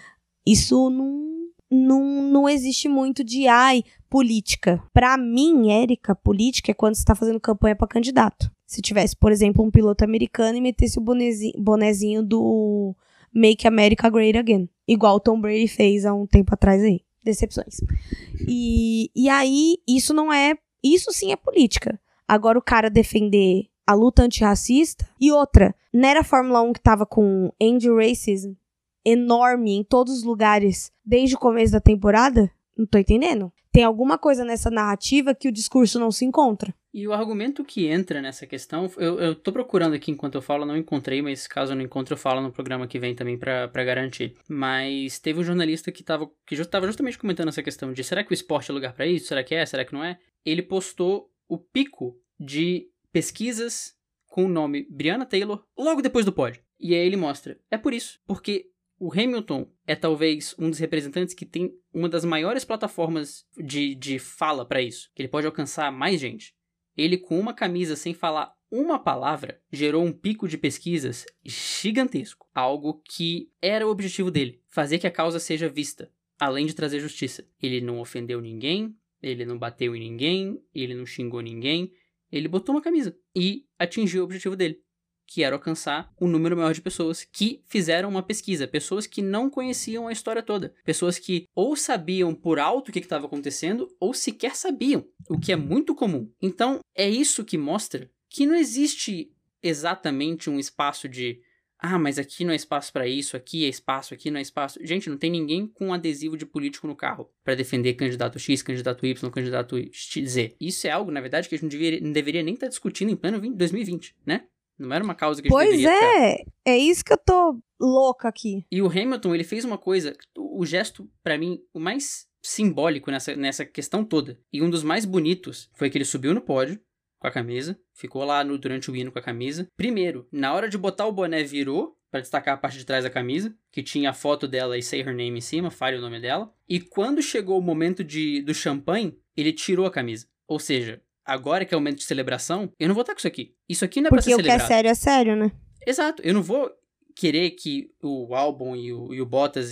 isso não, não, não existe muito de ai, política. Para mim, Érica, política é quando você está fazendo campanha para candidato. Se tivesse, por exemplo, um piloto americano e metesse o bonezinho, bonezinho do Make America Great Again. Igual o Tom Brady fez há um tempo atrás aí. Decepções. E, e aí, isso não é. Isso sim é política. Agora, o cara defender a luta antirracista. E outra, não era a Fórmula 1 que tava com anti-racism enorme em todos os lugares desde o começo da temporada? Não tô entendendo. Tem alguma coisa nessa narrativa que o discurso não se encontra. E o argumento que entra nessa questão, eu, eu tô procurando aqui enquanto eu falo, não encontrei, mas caso eu não encontre, eu falo no programa que vem também para garantir. Mas teve um jornalista que tava, que já tava justamente comentando essa questão de será que o esporte é lugar para isso? Será que é? Será que não é? Ele postou o pico de pesquisas com o nome Brianna Taylor logo depois do pódio. E aí ele mostra, é por isso, porque o Hamilton é talvez um dos representantes que tem uma das maiores plataformas de, de fala para isso, que ele pode alcançar mais gente. Ele, com uma camisa sem falar uma palavra, gerou um pico de pesquisas gigantesco. Algo que era o objetivo dele: fazer que a causa seja vista, além de trazer justiça. Ele não ofendeu ninguém, ele não bateu em ninguém, ele não xingou ninguém, ele botou uma camisa e atingiu o objetivo dele que era alcançar um número maior de pessoas que fizeram uma pesquisa, pessoas que não conheciam a história toda, pessoas que ou sabiam por alto o que estava acontecendo ou sequer sabiam, o que é muito comum. Então, é isso que mostra que não existe exatamente um espaço de ah, mas aqui não é espaço para isso, aqui é espaço, aqui não é espaço. Gente, não tem ninguém com adesivo de político no carro para defender candidato X, candidato Y, candidato Z. Isso é algo, na verdade, que a gente não deveria, não deveria nem estar tá discutindo em pleno 2020, né? Não era uma causa que a gente pois é, é isso que eu tô louca aqui. E o Hamilton, ele fez uma coisa, o gesto, para mim, o mais simbólico nessa, nessa questão toda, e um dos mais bonitos, foi que ele subiu no pódio, com a camisa, ficou lá no, durante o hino com a camisa. Primeiro, na hora de botar o boné, virou para destacar a parte de trás da camisa, que tinha a foto dela e say her name em cima, fale o nome dela. E quando chegou o momento de, do champanhe, ele tirou a camisa. Ou seja, agora que é o momento de celebração, eu não vou estar com isso aqui. Isso aqui não é Porque pra ser celebrado. Porque o que é sério é sério, né? Exato. Eu não vou querer que o álbum e o, e o Bottas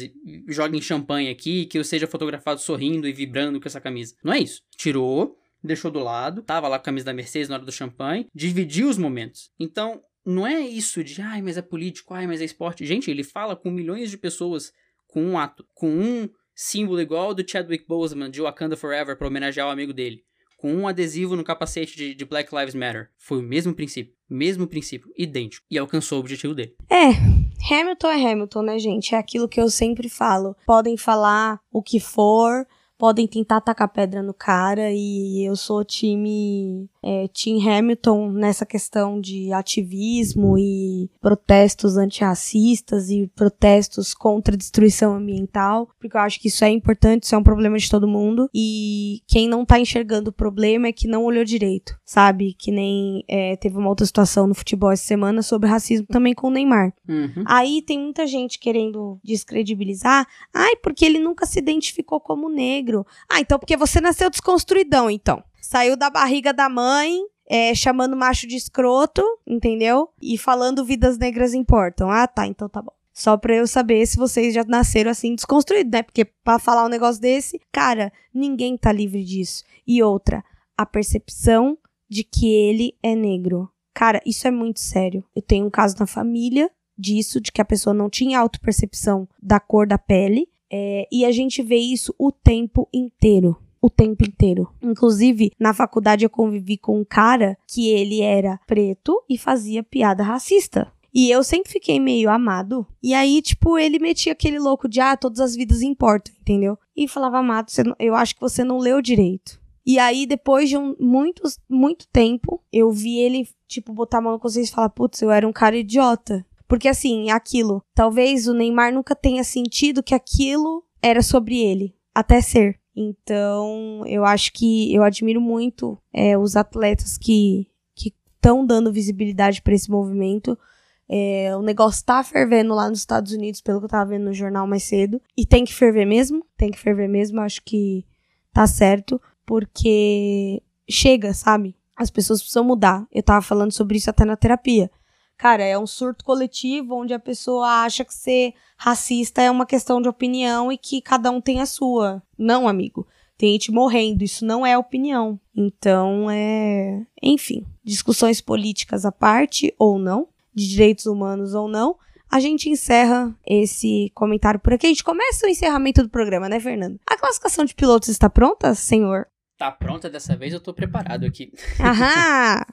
joguem champanhe aqui, que eu seja fotografado sorrindo e vibrando com essa camisa. Não é isso. Tirou, deixou do lado, tava lá com a camisa da Mercedes na hora do champanhe, dividiu os momentos. Então, não é isso de, ai, mas é político, ai, mas é esporte. Gente, ele fala com milhões de pessoas com um ato, com um símbolo igual ao do Chadwick Boseman de Wakanda Forever para homenagear o amigo dele com um adesivo no capacete de, de, Black Lives Matter. Foi o mesmo princípio, mesmo princípio, idêntico, e alcançou o objetivo dele. É, Hamilton é Hamilton, né, gente? É aquilo que eu sempre falo. Podem falar o que for, podem tentar tacar pedra no cara, e eu sou time é, Tim Hamilton nessa questão de ativismo e protestos antirracistas e protestos contra a destruição ambiental, porque eu acho que isso é importante, isso é um problema de todo mundo. E quem não tá enxergando o problema é que não olhou direito, sabe? Que nem é, teve uma outra situação no futebol essa semana sobre racismo também com o Neymar. Uhum. Aí tem muita gente querendo descredibilizar. Ai, porque ele nunca se identificou como negro. Ah, então porque você nasceu desconstruidão, então. Saiu da barriga da mãe, é, chamando macho de escroto, entendeu? E falando vidas negras importam. Ah, tá, então tá bom. Só pra eu saber se vocês já nasceram assim desconstruídos, né? Porque pra falar um negócio desse, cara, ninguém tá livre disso. E outra, a percepção de que ele é negro. Cara, isso é muito sério. Eu tenho um caso na família disso, de que a pessoa não tinha autopercepção da cor da pele. É, e a gente vê isso o tempo inteiro. O tempo inteiro. Inclusive, na faculdade eu convivi com um cara que ele era preto e fazia piada racista. E eu sempre fiquei meio amado. E aí, tipo, ele metia aquele louco de, ah, todas as vidas importam, entendeu? E falava, amado, não- eu acho que você não leu direito. E aí, depois de um, muitos, muito tempo, eu vi ele, tipo, botar a mão no consciência e falar, putz, eu era um cara idiota. Porque assim, aquilo. Talvez o Neymar nunca tenha sentido que aquilo era sobre ele. Até ser. Então, eu acho que eu admiro muito é, os atletas que estão dando visibilidade para esse movimento. É, o negócio tá fervendo lá nos Estados Unidos, pelo que eu tava vendo no jornal mais cedo. E tem que ferver mesmo. Tem que ferver mesmo. Acho que tá certo. Porque chega, sabe? As pessoas precisam mudar. Eu tava falando sobre isso até na terapia. Cara, é um surto coletivo onde a pessoa acha que ser racista é uma questão de opinião e que cada um tem a sua. Não, amigo. Tem gente morrendo, isso não é opinião. Então, é. Enfim, discussões políticas à parte ou não, de direitos humanos ou não, a gente encerra esse comentário por aqui. A gente começa o encerramento do programa, né, Fernando? A classificação de pilotos está pronta, senhor? Tá pronta dessa vez, eu tô preparado aqui. Aham!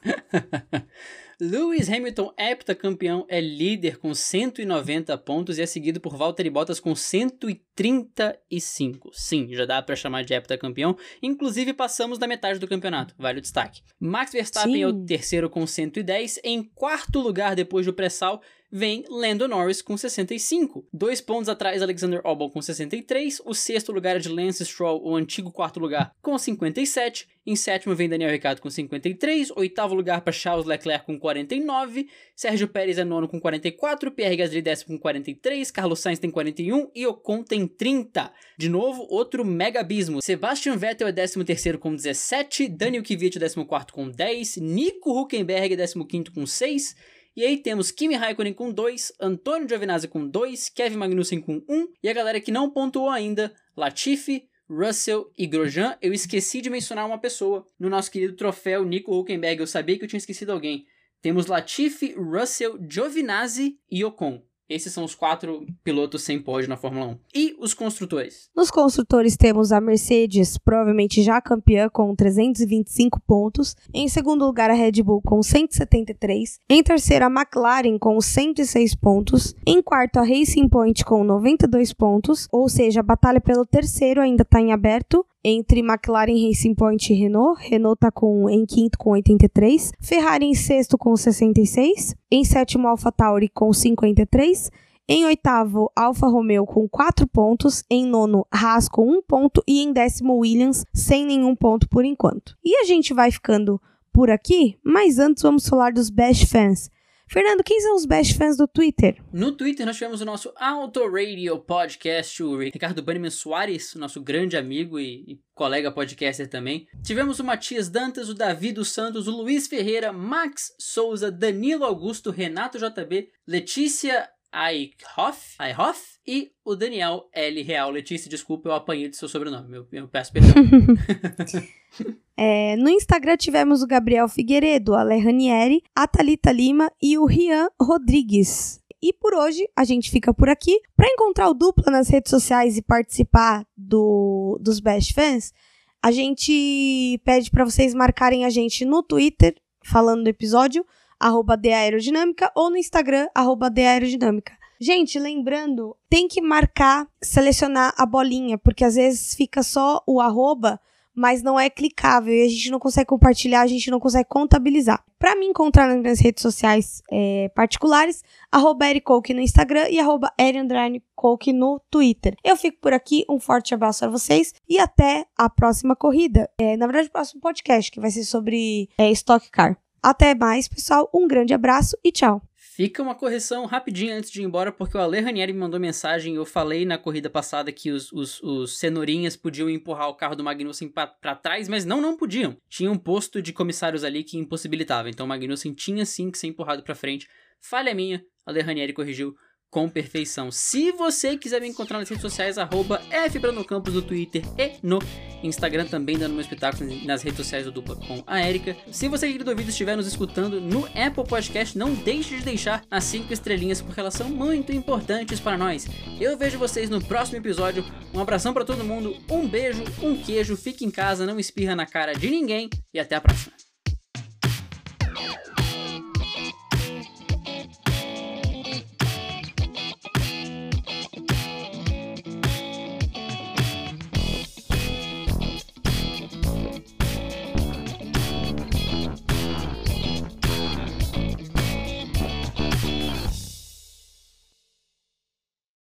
Lewis Hamilton, heptacampeão, é líder com 190 pontos e é seguido por Valtteri Bottas com 135. Sim, já dá pra chamar de heptacampeão. Inclusive, passamos da metade do campeonato, vale o destaque. Max Verstappen Sim. é o terceiro com 110. Em quarto lugar, depois do pré-sal, vem Lando Norris com 65. Dois pontos atrás, Alexander Albon com 63. O sexto lugar é de Lance Stroll, o antigo quarto lugar, com 57. Em sétimo vem Daniel Ricciardo com 53. Oitavo lugar para Charles Leclerc com 49. Sérgio Pérez é nono com 44. Pierre Gasly décimo com 43. Carlos Sainz tem 41. E Ocon tem 30. De novo, outro mega abismo. Sebastian Vettel é décimo terceiro com 17. Daniel Kvyat é décimo quarto com 10. Nico Huckenberg é décimo quinto com 6. E aí temos Kimi Raikkonen com 2, Antônio Giovinazzi com 2, Kevin Magnussen com 1 um, e a galera que não pontuou ainda, Latifi, Russell e Grosjean. Eu esqueci de mencionar uma pessoa no nosso querido troféu Nico Huckenberg, eu sabia que eu tinha esquecido alguém. Temos Latifi, Russell, Giovinazzi e Ocon. Esses são os quatro pilotos sem pódio na Fórmula 1. E os construtores? Nos construtores temos a Mercedes, provavelmente já campeã, com 325 pontos. Em segundo lugar, a Red Bull, com 173. Em terceiro, a McLaren, com 106 pontos. Em quarto, a Racing Point, com 92 pontos. Ou seja, a batalha pelo terceiro ainda está em aberto entre McLaren, Racing Point e Renault. Renault tá com, em quinto com 83. Ferrari em sexto com 66. Em sétimo, AlphaTauri com 53. Em oitavo, Alfa Romeo com 4 pontos. Em nono, Haas com 1 ponto. E em décimo, Williams sem nenhum ponto por enquanto. E a gente vai ficando por aqui, mas antes vamos falar dos Best Fans. Fernando, quem são os Best Fans do Twitter? No Twitter nós tivemos o nosso Auto Radio Podcast, o Ricardo Banniman Soares, nosso grande amigo e, e colega podcaster também. Tivemos o Matias Dantas, o Davi dos Santos, o Luiz Ferreira, Max Souza, Danilo Augusto, Renato JB, Letícia Eichhoff, Eichhoff e o Daniel L. Real. Letícia, desculpa, eu apanhei do seu sobrenome, eu, eu peço perdão. É, no Instagram tivemos o Gabriel Figueiredo, a Lé Ranieri, a Thalita Lima e o Rian Rodrigues. E por hoje a gente fica por aqui. Para encontrar o dupla nas redes sociais e participar do, dos Best Fans, a gente pede para vocês marcarem a gente no Twitter, falando do episódio, arroba The Aerodinâmica, ou no Instagram, arroba The Aerodinâmica. Gente, lembrando, tem que marcar, selecionar a bolinha, porque às vezes fica só o arroba, mas não é clicável e a gente não consegue compartilhar, a gente não consegue contabilizar. Para me encontrar nas minhas redes sociais é, particulares, arroba no Instagram e arroba no Twitter. Eu fico por aqui, um forte abraço para vocês e até a próxima corrida. É, na verdade, o próximo podcast, que vai ser sobre é, Stock Car. Até mais, pessoal. Um grande abraço e tchau. Fica uma correção rapidinha antes de ir embora, porque o Ale Ranieri me mandou mensagem. Eu falei na corrida passada que os, os, os cenourinhas podiam empurrar o carro do Magnussen para trás, mas não, não podiam. Tinha um posto de comissários ali que impossibilitava. Então o Magnussen tinha sim que ser empurrado para frente. Falha minha, Ale Ranieri corrigiu com perfeição. Se você quiser me encontrar nas redes sociais, arroba Campos no Twitter e no Instagram, também dando meu espetáculo nas redes sociais do Dupla com a Erika. Se você, querido ouvido, estiver nos escutando no Apple Podcast, não deixe de deixar as 5 estrelinhas, porque elas são muito importantes para nós. Eu vejo vocês no próximo episódio. Um abração para todo mundo, um beijo, um queijo, fique em casa, não espirra na cara de ninguém e até a próxima.